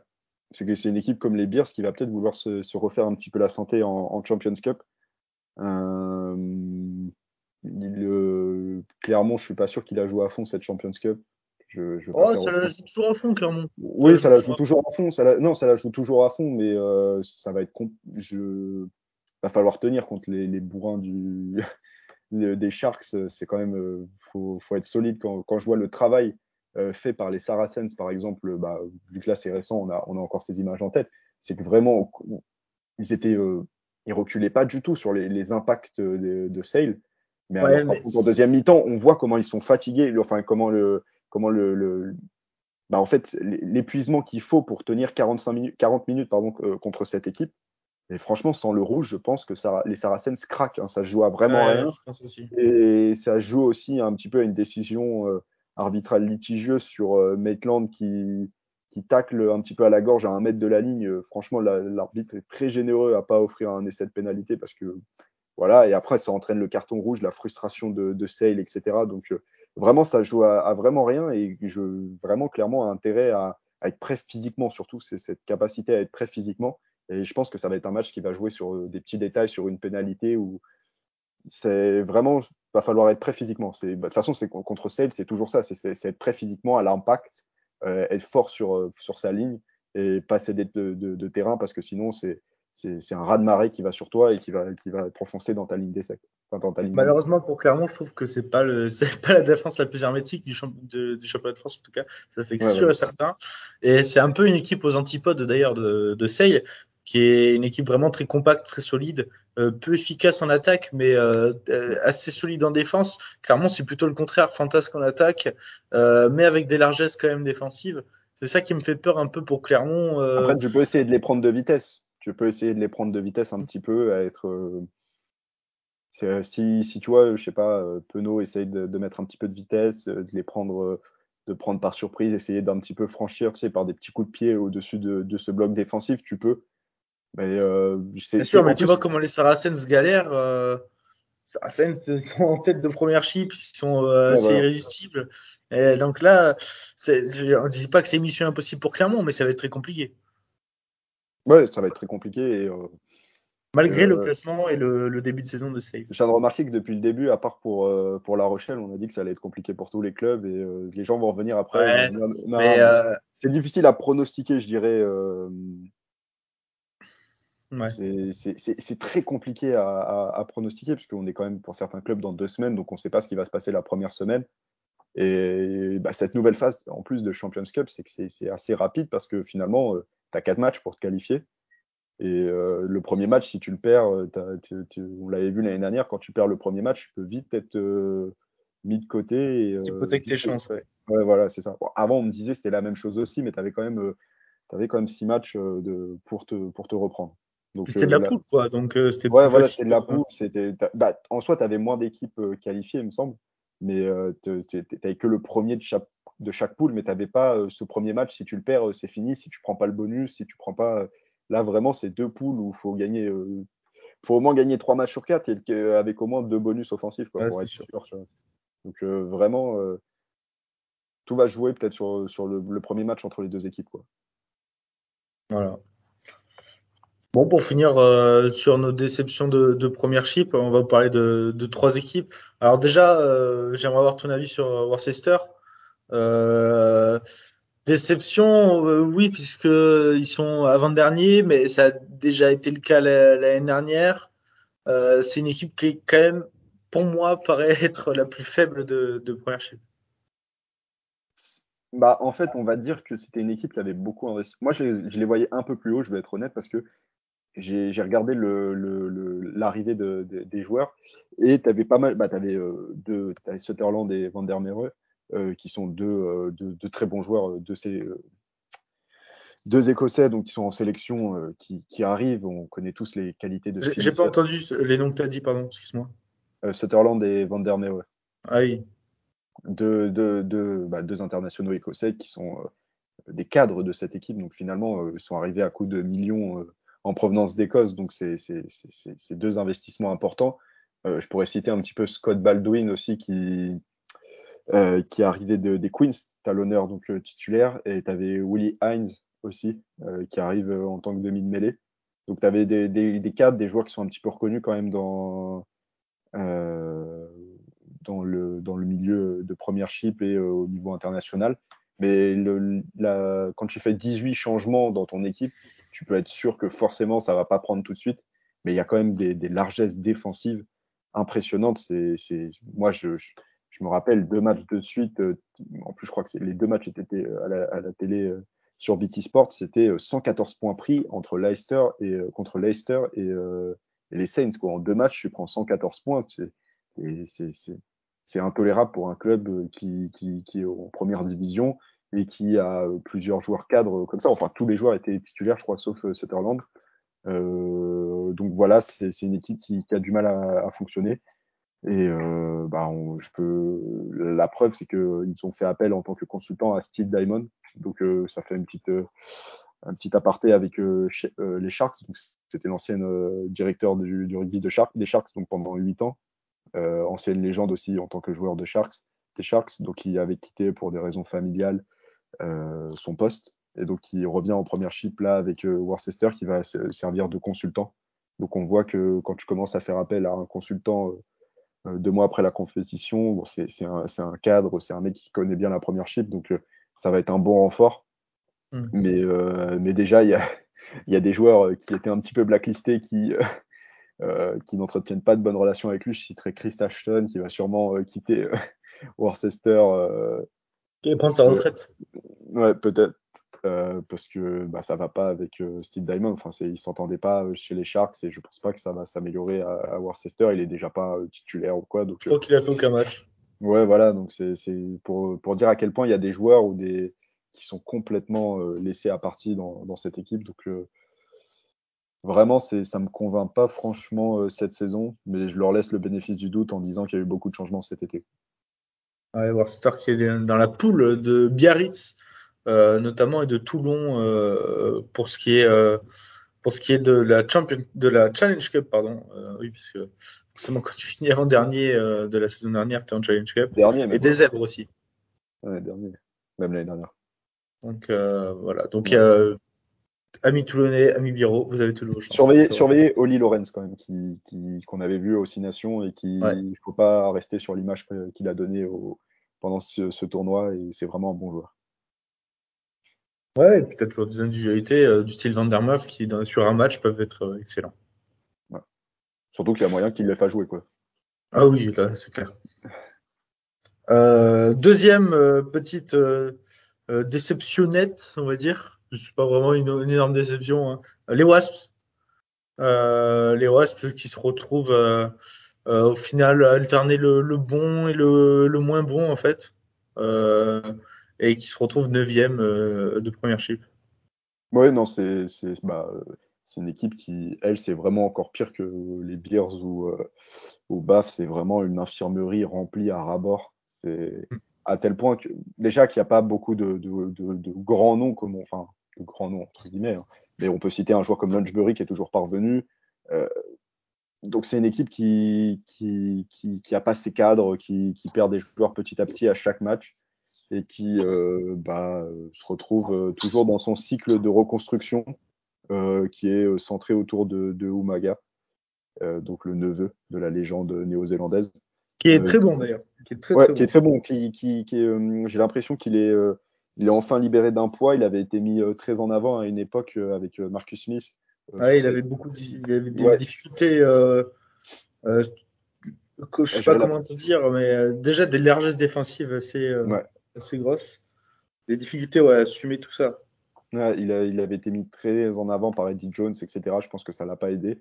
c'est que c'est une équipe comme les Bears qui va peut-être vouloir se, refaire un petit peu la santé en, Champions Cup. Euh, clairement, je suis pas sûr qu'il a joué à fond cette Champions Cup. Je, oh, ça la joue toujours à fond, clairement. Oui, ça, la joue toujours à fond. Ça Non, ça la joue toujours à fond, mais euh, ça va être. Je... va falloir tenir contre les, bourrins du... <laughs> des Sharks. C'est quand même. Euh, faut, faut être solide quand, quand je vois le travail euh, fait par les Saracens, par exemple, bah, vu que là c'est récent, on a, on a encore ces images en tête, c'est que vraiment, ils étaient, euh, ils reculaient pas du tout sur les, les impacts de, de Sale. Mais, en deuxième mi-temps, on voit comment ils sont fatigués, enfin comment le, comment le, le bah, en fait, l'épuisement qu'il faut pour tenir 45 minutes, 40 minutes pardon, euh, contre cette équipe. Et franchement, sans le rouge, je pense que ça, les Saracens craquent. Hein, ça joue à vraiment rien. Et ça joue aussi un petit peu à une décision arbitrale litigieuse sur euh, Maitland qui, qui tacle un petit peu à la gorge à un mètre de la ligne. Euh, franchement, l'arbitre est très généreux à pas offrir un essai de pénalité parce que voilà. Et après, ça entraîne le carton rouge, la frustration de, de Sale, etc. Donc euh, vraiment, ça joue à, vraiment rien et je vraiment clairement intérêt à, être prêt physiquement surtout. C'est cette capacité à être prêt physiquement. Et je pense que ça va être un match qui va jouer sur des petits détails, sur une pénalité ou c'est vraiment, va falloir être prêt physiquement. Bah, de toute façon, c'est contre Sale, c'est toujours ça, c'est être prêt physiquement à l'impact, euh, être fort sur, euh, sur sa ligne et pas céder de, de, terrain parce que sinon, c'est c'est un ras de marée qui va sur toi et qui va, qui va dans ta ligne d'essai. Malheureusement pour Clermont, je trouve que c'est pas le <laughs> pas la défense la plus hermétique du, du championnat de France en tout cas, ça c'est sûr et certain. Et c'est un peu une équipe aux antipodes d'ailleurs de, de Sale, qui est une équipe vraiment très compacte, très solide, euh, peu efficace en attaque, mais euh, euh, assez solide en défense. Clairement, c'est plutôt le contraire, fantasque en attaque, mais avec des largesses quand même défensives. C'est ça qui me fait peur un peu pour Clermont. Après, tu peux essayer de les prendre de vitesse. Tu peux essayer de les prendre de vitesse un petit peu, à être. Si, si, tu vois, je sais pas, Penaud essaye de, de, mettre un petit peu de vitesse, de les prendre, de prendre par surprise, essayer d'un petit peu franchir, tu sais, par des petits coups de pied au-dessus de, de, ce bloc défensif, tu peux. Mais euh, Bien sûr, mais tu vois comment les Saracens galèrent. Euh, Saracens sont en tête de première chip, ils sont euh, assez irrésistibles. Et donc là, je ne dis pas que c'est mission impossible pour Clermont, mais ça va être très compliqué. Ouais, ça va être très compliqué. Et, Malgré le classement et le, début de saison de Save. Je viens de remarquer que depuis le début, à part pour, pour La Rochelle, on a dit que ça allait être compliqué pour tous les clubs et les gens vont revenir après. c'est difficile à pronostiquer, je dirais. C'est très compliqué à, pronostiquer, puisqu'on est quand même pour certains clubs dans deux semaines, donc on ne sait pas ce qui va se passer la première semaine. Et bah, cette nouvelle phase, en plus de Champions Cup, c'est que c'est assez rapide parce que finalement, euh, tu as quatre matchs pour te qualifier. Et euh, le premier match, si tu le perds, euh, on l'avait vu l'année dernière, quand tu perds le premier match, tu peux vite être mis de côté. Et, tes chances, ouais. Ouais, voilà, c'est ça. avant, on me disait c'était la même chose aussi, mais tu avais quand même avais quand même six matchs de, pour, te, pour te reprendre. C'était de la poule, quoi. Donc, c'était ouais, voilà, c'était de la poule. Bah, en soi, tu avais moins d'équipes qualifiées, il me semble. Mais tu n'avais que le premier de chaque, de chaque poule, mais tu n'avais pas ce premier match. Si tu le perds, c'est fini. Si tu prends pas le bonus, si tu prends pas. Là, vraiment, c'est deux poules où il faut gagner faut au moins gagner trois matchs sur quatre avec au moins deux bonus offensifs quoi, pour être sûr. Donc vraiment, tout va jouer peut-être sur, sur le, premier match entre les deux équipes. Quoi. Voilà. Bon, pour finir sur nos déceptions de, première chip, on va vous parler de, de trois équipes. Alors déjà, j'aimerais avoir ton avis sur Worcester. Déception, oui, puisqu'ils sont avant-dernier, mais ça a déjà été le cas l'année dernière. c'est une équipe qui, quand même, pour moi, <laughs> paraît être la plus faible de, première chip. Bah, en fait, on va dire que c'était une équipe qui avait beaucoup investi. Moi, je les, voyais un peu plus haut, je vais être honnête, parce que j'ai regardé l'arrivée des joueurs et tu avais pas mal. Bah, tu avais, deux, avais Sutherland et Van der euh, qui sont deux, deux, très bons joueurs de ces euh, deux Écossais donc, qui sont en sélection, euh, qui, qui, arrivent. On connaît tous les qualités de J'ai pas entendu les noms que tu as dit, pardon, excuse-moi. Sutherland et Van der Ah oui deux, deux, deux, bah, deux, internationaux écossais qui sont euh, des cadres de cette équipe. Donc finalement, euh, ils sont arrivés à coup de millions euh, en provenance d'Écosse. Donc c'est deux investissements importants. je pourrais citer un petit peu Scott Baldwin aussi qui, qui est arrivé de, des Queens, tu as l'honneur donc titulaire, et tu avais Willie Hines aussi, qui arrive en tant que demi de mêlée. Donc tu avais des, des, des, cadres, des joueurs qui sont un petit peu reconnus quand même dans, dans le, dans le milieu de première chip et euh, au niveau international. Mais quand tu fais 18 changements dans ton équipe, tu peux être sûr que forcément, ça ne va pas prendre tout de suite. Mais il y a quand même des, largesses défensives impressionnantes. C'est, moi, je, me rappelle deux matchs de suite. Euh, en plus, je crois que les deux matchs étaient à la, à la télé euh, sur BT Sport. C'était 114 points pris entre Leicester et, contre Leicester et, et les Saints. Quoi. En deux matchs, tu prends 114 points. C'est, intolérable pour un club euh, qui, qui, est en première division et qui a euh, plusieurs joueurs cadres comme ça. Enfin, tous les joueurs étaient titulaires, je crois, sauf euh, Sutherland. donc voilà, c'est une équipe qui, a du mal à, fonctionner. Et bah, je peux... la preuve, c'est qu'ils ont fait appel en tant que consultant à Steve Diamond. Donc ça fait une petite, un petit aparté avec les Sharks. C'était l'ancien directeur du, rugby de Sharks, des Sharks donc pendant huit ans. Euh, ancienne légende aussi en tant que joueur de Sharks, des Sharks, donc il avait quitté pour des raisons familiales euh, son poste, et donc il revient en première chip là avec euh, Worcester qui va servir de consultant. Donc on voit que quand tu commences à faire appel à un consultant deux mois après la compétition, bon, c'est un, un, cadre, c'est un mec qui connaît bien la première chip, donc ça va être un bon renfort. Mmh. Mais, mais déjà, il y a, <laughs> y a, des joueurs qui étaient un petit peu blacklistés qui, euh, qui n'entretiennent pas de bonnes relations avec lui. Je citerai Chris Ashton, qui va sûrement euh, quitter euh, <laughs> Worcester. va prendre sa retraite. Ouais, peut-être. Parce que bah, ça va pas avec Steve Diamond. Enfin, ils s'entendaient pas chez les Sharks et je pense pas que ça va s'améliorer à, Worcester. Il est déjà pas titulaire ou quoi. Donc, je crois qu'il a fait aucun match. Ouais, voilà. Donc c'est pour, pour, dire à quel point il y a des joueurs ou des qui sont complètement laissés à partie dans, dans cette équipe. Donc Vraiment, ça ne me convainc pas franchement euh, cette saison, mais je leur laisse le bénéfice du doute en disant qu'il y a eu beaucoup de changements cet été. Ouais, Worcester qui est dans la poule de Biarritz, euh, notamment, et de Toulon euh, pour, ce qui est, pour ce qui est de la, Champion, de la Challenge Cup. Pardon. oui, puisque forcément, <laughs> quand tu finis en dernier de la saison dernière, tu es en Challenge Cup. Dernier, et des zèbres aussi. Ouais, dernier, même l'année dernière. Donc voilà. Donc a Ami Toulonnais, ami Biro, vous avez toujours chance. Surveillez, surveillez Oli Lorenz quand même, qu'on qui, qu'on avait vu aux Six Nations et qui il ne faut pas rester sur l'image qu'il a donnée pendant ce, tournoi et c'est vraiment un bon joueur. Ouais, et puis tu as toujours des individualités euh, du style Van der qui sur un match peuvent être euh, excellents. Surtout qu'il y a moyen qu'il les fasse jouer quoi. Ah oui, là c'est clair. Euh, deuxième petite déceptionnette, on va dire c'est pas vraiment une, énorme déception. Hein. Les Wasps. Euh, les Wasps qui se retrouvent euh, euh, au final à alterner le, bon et le, moins bon en fait. Et qui se retrouvent neuvième de première chip. Ouais, non, c'est bah, une équipe qui, elle, c'est vraiment encore pire que les Bears ou, au BAF, c'est vraiment une infirmerie remplie à ras-bord. C'est mm. à tel point que, déjà, qu'il n'y a pas beaucoup de, grands noms, comme enfin, de grands noms, entre guillemets, hein. mais on peut citer un joueur comme Lunchbury qui est toujours parvenu. Euh, donc, c'est une équipe qui, qui, qui, a pas ses cadres, qui, perd des joueurs petit à petit à chaque match et qui euh, bah, se retrouve euh, toujours dans son cycle de reconstruction qui est centré autour de, de Umaga. Euh, donc le neveu de la légende néo-zélandaise. Qui est euh, très bon d'ailleurs. Qui est très, très, qui est très bon. Qui, euh, J'ai l'impression qu'il est, il est enfin libéré d'un poids. Il avait été mis très en avant à une époque avec Marcus Smith. Ouais, il avait beaucoup de, il avait des difficultés. je sais pas comment te dire, mais déjà des largesses défensives assez, assez grosses. Des difficultés à assumer tout ça. il, il, avait été mis très en avant par Eddie Jones, etc. Je pense que ça l'a pas aidé.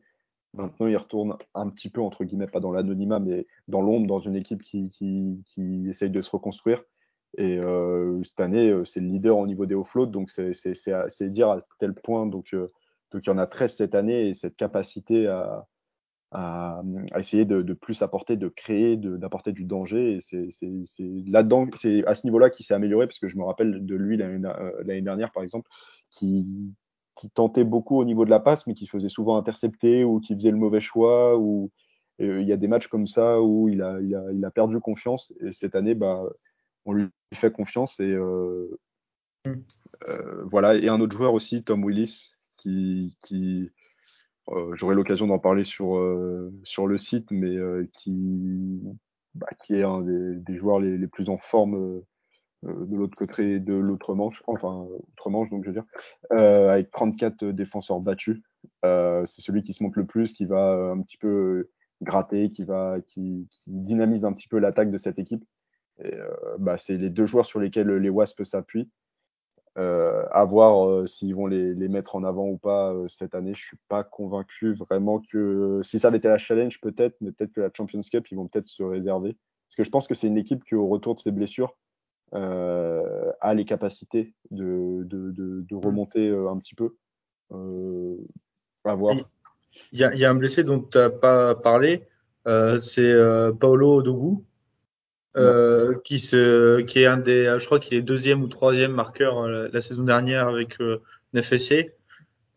Maintenant, il retourne un petit peu, entre guillemets, pas dans l'anonymat, mais dans l'ombre, dans une équipe qui, qui, essaye de se reconstruire. Et euh, cette année, euh, c'est le leader au niveau des offloads, donc c'est dire à tel point. Donc, euh, donc, il y en a 13 cette année, et cette capacité à, à, essayer de, plus apporter, de créer, d'apporter du danger. Et c'est là-dedans, c'est à ce niveau-là qu'il s'est amélioré, parce que je me rappelle de lui l'année dernière, par exemple, qui, qui tentait beaucoup au niveau de la passe, mais qui faisait souvent intercepter ou qui faisait le mauvais choix. Ou il y a des matchs comme ça où il a, il a, il a perdu confiance. Et cette année, bah, on lui fait confiance. Et euh, mm. euh, voilà. Et un autre joueur aussi, Tom Willis, qui, qui euh, j'aurai l'occasion d'en parler sur, sur le site, mais qui, bah, qui est un des, joueurs les, plus en forme euh, de l'autre côté de l'autre manche, enfin, autre manche, donc je veux dire, euh, avec 34 défenseurs battus. Euh, c'est celui qui se montre le plus, qui va un petit peu gratter, qui, va, qui, dynamise un petit peu l'attaque de cette équipe. Et, bah, c'est les deux joueurs sur lesquels les Wasps s'appuient. À voir s'ils vont les, les, mettre en avant ou pas cette année. Je suis pas convaincu vraiment que si ça avait été la challenge, peut-être, mais peut-être que la Champions Cup, ils vont peut-être se réserver. Parce que je pense que c'est une équipe qui, au retour de ses blessures, euh, a les capacités de, de, de, mm. remonter euh, un petit peu. Euh, à voir. Il y, a, il y, a un blessé dont tu n'as pas parlé, c'est Paolo Odogu. Euh, qui, se, qui est un des, je crois qu'il est deuxième ou troisième marqueur la, saison dernière avec euh, FSC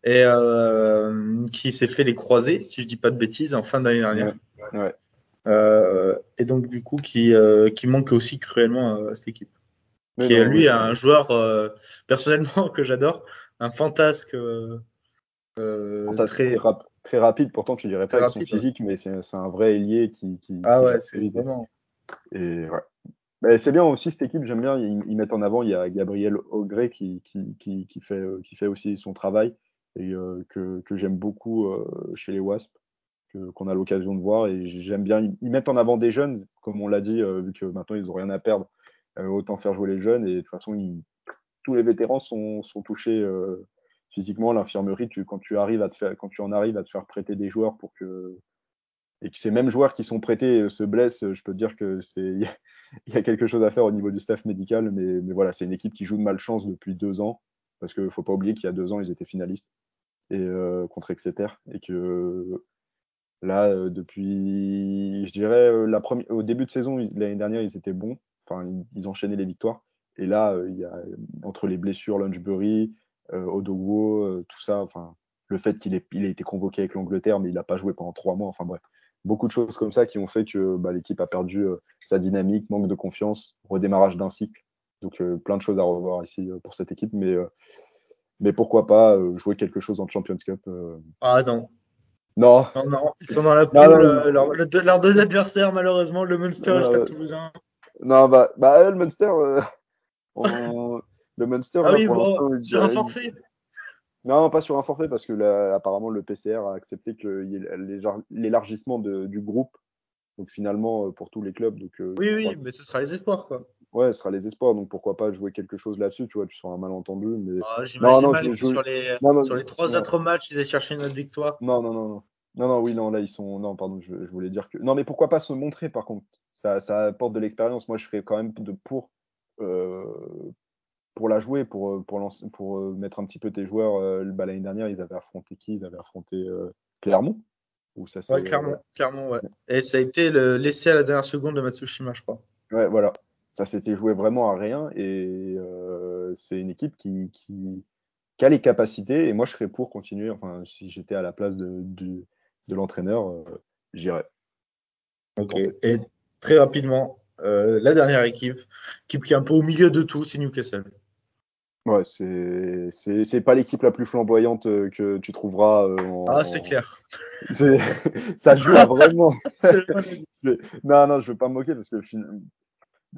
et euh, qui s'est fait les croisés, si je dis pas de bêtises, en fin d'année dernière. Ouais, ouais. et donc du coup qui, qui manque aussi cruellement à cette équipe qui est lui un joueur euh, personnellement <laughs> que j'adore, un fantasque. Euh, euh, très, très, rapide, pourtant tu dirais pas avec son physique, mais c'est un vrai ailier qui. qui ah ouais, c'est vraiment. Et c'est bien aussi cette équipe, j'aime bien, ils, mettent en avant, il y a Gabriel Augré qui, qui, fait, aussi son travail et que, que j'aime beaucoup chez les Wasps, qu'on a l'occasion de voir. Et j'aime bien, ils, mettent en avant des jeunes, comme on l'a dit, vu que maintenant ils n'ont rien à perdre. Euh, autant faire jouer les jeunes. Et de toute façon, tous les vétérans sont, touchés euh, physiquement. L'infirmerie, quand, tu arrives à te faire, quand tu en arrives à te faire prêter des joueurs pour que. Et que ces mêmes joueurs qui sont prêtés euh, se blessent, je peux dire que c'est il y a quelque chose à faire au niveau du staff médical. Mais, mais voilà, c'est une équipe qui joue de malchance depuis deux ans. Parce qu'il ne faut pas oublier qu'il y a deux ans, ils étaient finalistes et, contre Exeter. Et que là, depuis, je dirais, la première, au début de saison, l'année dernière, ils étaient bons. Enfin, ils enchaînaient les victoires. Et là, euh, il y a, entre les blessures, Lunchbury, euh, euh, tout ça, enfin, le fait qu'il ait, il été convoqué avec l'Angleterre, mais il n'a pas joué pendant trois mois. Enfin bref, beaucoup de choses comme ça qui ont fait que bah, l'équipe a perdu sa dynamique, manque de confiance, redémarrage d'un cycle. Donc plein de choses à revoir ici pour cette équipe, mais, mais pourquoi pas jouer quelque chose en Champions Cup. Ah non. Non. non. non. Ils sont dans la poule. leurs deux adversaires, malheureusement, le Munster et le Stade Toulousain. Non, bah, bah le Munster, euh, <laughs> le Munster, ah oui, pour bon, sur un forfait. Non, pas sur un forfait, parce que là, apparemment le PCR a accepté qu'il y ait l'élargissement du groupe, donc finalement euh, pour tous les clubs. Donc, euh, oui, oui, mais ce sera les espoirs, quoi. Ouais, ce sera les espoirs, donc pourquoi pas jouer quelque chose là-dessus, tu vois, tu seras un malentendu. Mais... Ah, J'imagine mal que sur les, sur les trois autres matchs, ils aient cherché notre victoire. Non, non, non, non. Non, non, oui, non, là, ils sont. Non, pardon, je, voulais dire que. Non, mais pourquoi pas se montrer, par contre? Ça, ça apporte de l'expérience. Moi, je serais quand même de pour. Euh, pour la jouer, pour, pour, pour mettre un petit peu tes joueurs, bah, l'année dernière, ils avaient affronté qui? Ils avaient affronté Clermont? Ou ça, ouais, Clermont, Clermont, ouais. Et ça a été le laissé à la dernière seconde de Matsushima, je crois. Ouais, voilà. Ça s'était joué vraiment à rien et c'est une équipe qui, qui, qui, a les capacités et moi je serais pour continuer. Enfin, si j'étais à la place de, de, de l'entraîneur, j'irais. Ok. Et très rapidement, euh, la dernière équipe, qui est un peu au milieu de tout, c'est Newcastle. Ouais, c'est, c'est, pas l'équipe la plus flamboyante euh, que tu trouveras. Euh, ah, c'est clair. <laughs> ça joue à vraiment. <laughs> <laughs> non, non, je veux pas me moquer parce que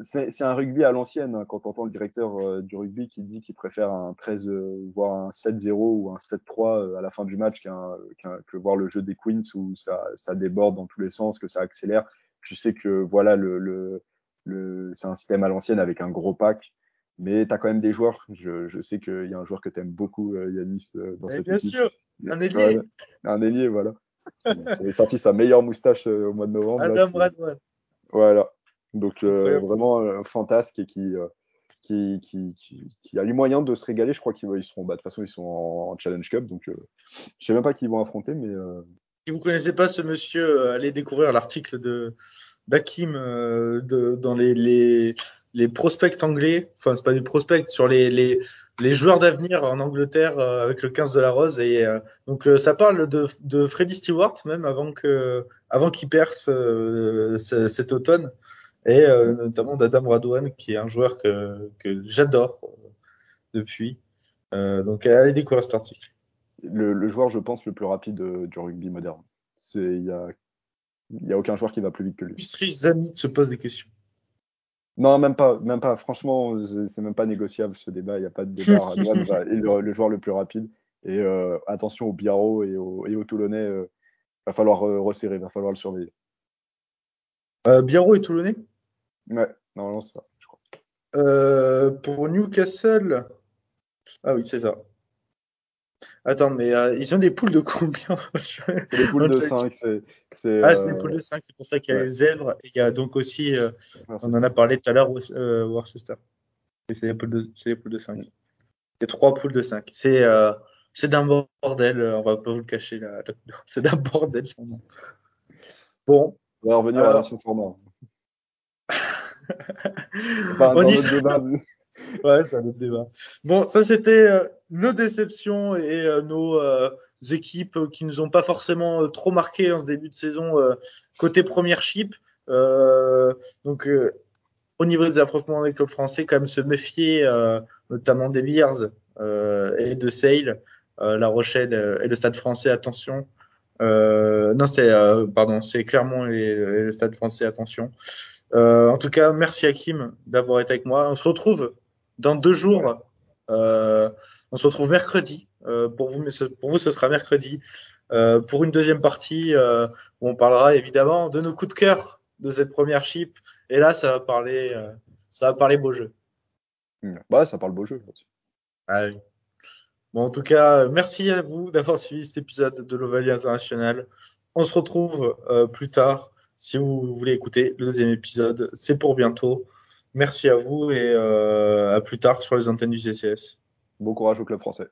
c'est un rugby à l'ancienne. Hein, quand on entend le directeur du rugby qui dit qu'il préfère un 13, voire un 7-0 ou un 7-3 à la fin du match que voir le jeu des Queens où ça, ça, déborde dans tous les sens, que ça accélère tu sais que voilà, le, le, le c'est un système à l'ancienne avec un gros pack, mais tu as quand même des joueurs. Je, je sais qu'il y a un joueur que tu aimes beaucoup, euh, Yanis, euh, dans cette bien équipe. Sûr, un ailier. un ailier, voilà. Il a sorti sa meilleure moustache euh, au mois de novembre. Adam Radwan. Voilà. Donc vraiment fantasque et qui, qui, qui, qui, a eu moyen de se régaler. Je crois qu'ils seront, bah, de toute façon, ils sont en, Challenge Cup. Donc je ne sais même pas qui ils vont affronter, mais si vous ne connaissez pas ce monsieur, allez découvrir l'article de d'Hakim euh, dans les, les, les, prospects anglais. Enfin, c'est pas des prospects, sur les, les, les joueurs d'avenir en Angleterre euh, avec le 15 de la Rose. Et donc, ça parle de, de Freddy Stewart, même avant que avant qu'il perce cet automne. Et notamment d'Adam Radwan, qui est un joueur que, que j'adore depuis. donc, allez découvrir cet article le, joueur, je pense, le plus rapide euh, du rugby moderne. Il n'y a, y a aucun joueur qui va plus vite que lui. Misri Zamit se pose des questions. Non, même pas, même pas. Franchement, c'est même pas négociable ce débat. Il n'y a pas de débat. <laughs> le, le, joueur le plus rapide. Et euh, attention au Biarro et au, et au Toulonnais. Il euh, va falloir resserrer, il va falloir le surveiller. Biarro et Toulonnais? Ouais, normalement c'est ça, je crois. pour Newcastle? Ah oui, c'est ça. Attends, mais euh, ils ont des poules de combien Des poules de 5. C'est, ah, c'est des euh, poules de 5, c'est pour ça qu'il y a les zèbres. Et il y a donc aussi, euh, on en a parlé tout à l'heure, Worcester. Et c'est des, poules de, c'est des poules de 5. Il y a trois poules de 5. C'est, c'est d'un bordel, on va pas vous le cacher là. <laughs> C'est d'un bordel, son nom. Bon. On va revenir à l'ancien format. <laughs> on y débat. Ouais, c'est un autre débat. Bon, ça c'était euh, nos déceptions et euh, nos euh, équipes qui nous ont pas forcément trop marqué en ce début de saison côté première chip. donc au niveau des affrontements des clubs français, quand même se méfier, notamment des Bears et de Sale, La Rochelle et le Stade Français. Attention. non, c'est pardon, c'est Clermont et, et, le Stade Français. Attention. en tout cas, merci Hakim d'avoir été avec moi. On se retrouve dans deux jours. Euh, on se retrouve mercredi. Euh, pour, vous, pour vous, ce sera mercredi. Euh, pour une deuxième partie où on parlera évidemment de nos coups de cœur de cette première chip. Et là, ça va parler, ça va parler beau jeu. Bah, ça parle beau jeu. Ah bon, en tout cas, merci à vous d'avoir suivi cet épisode de l'Ovalie International. On se retrouve plus tard. Si vous voulez écouter le deuxième épisode, c'est pour bientôt. Merci à vous et euh, à plus tard sur les antennes du CCS. Bon courage au club français.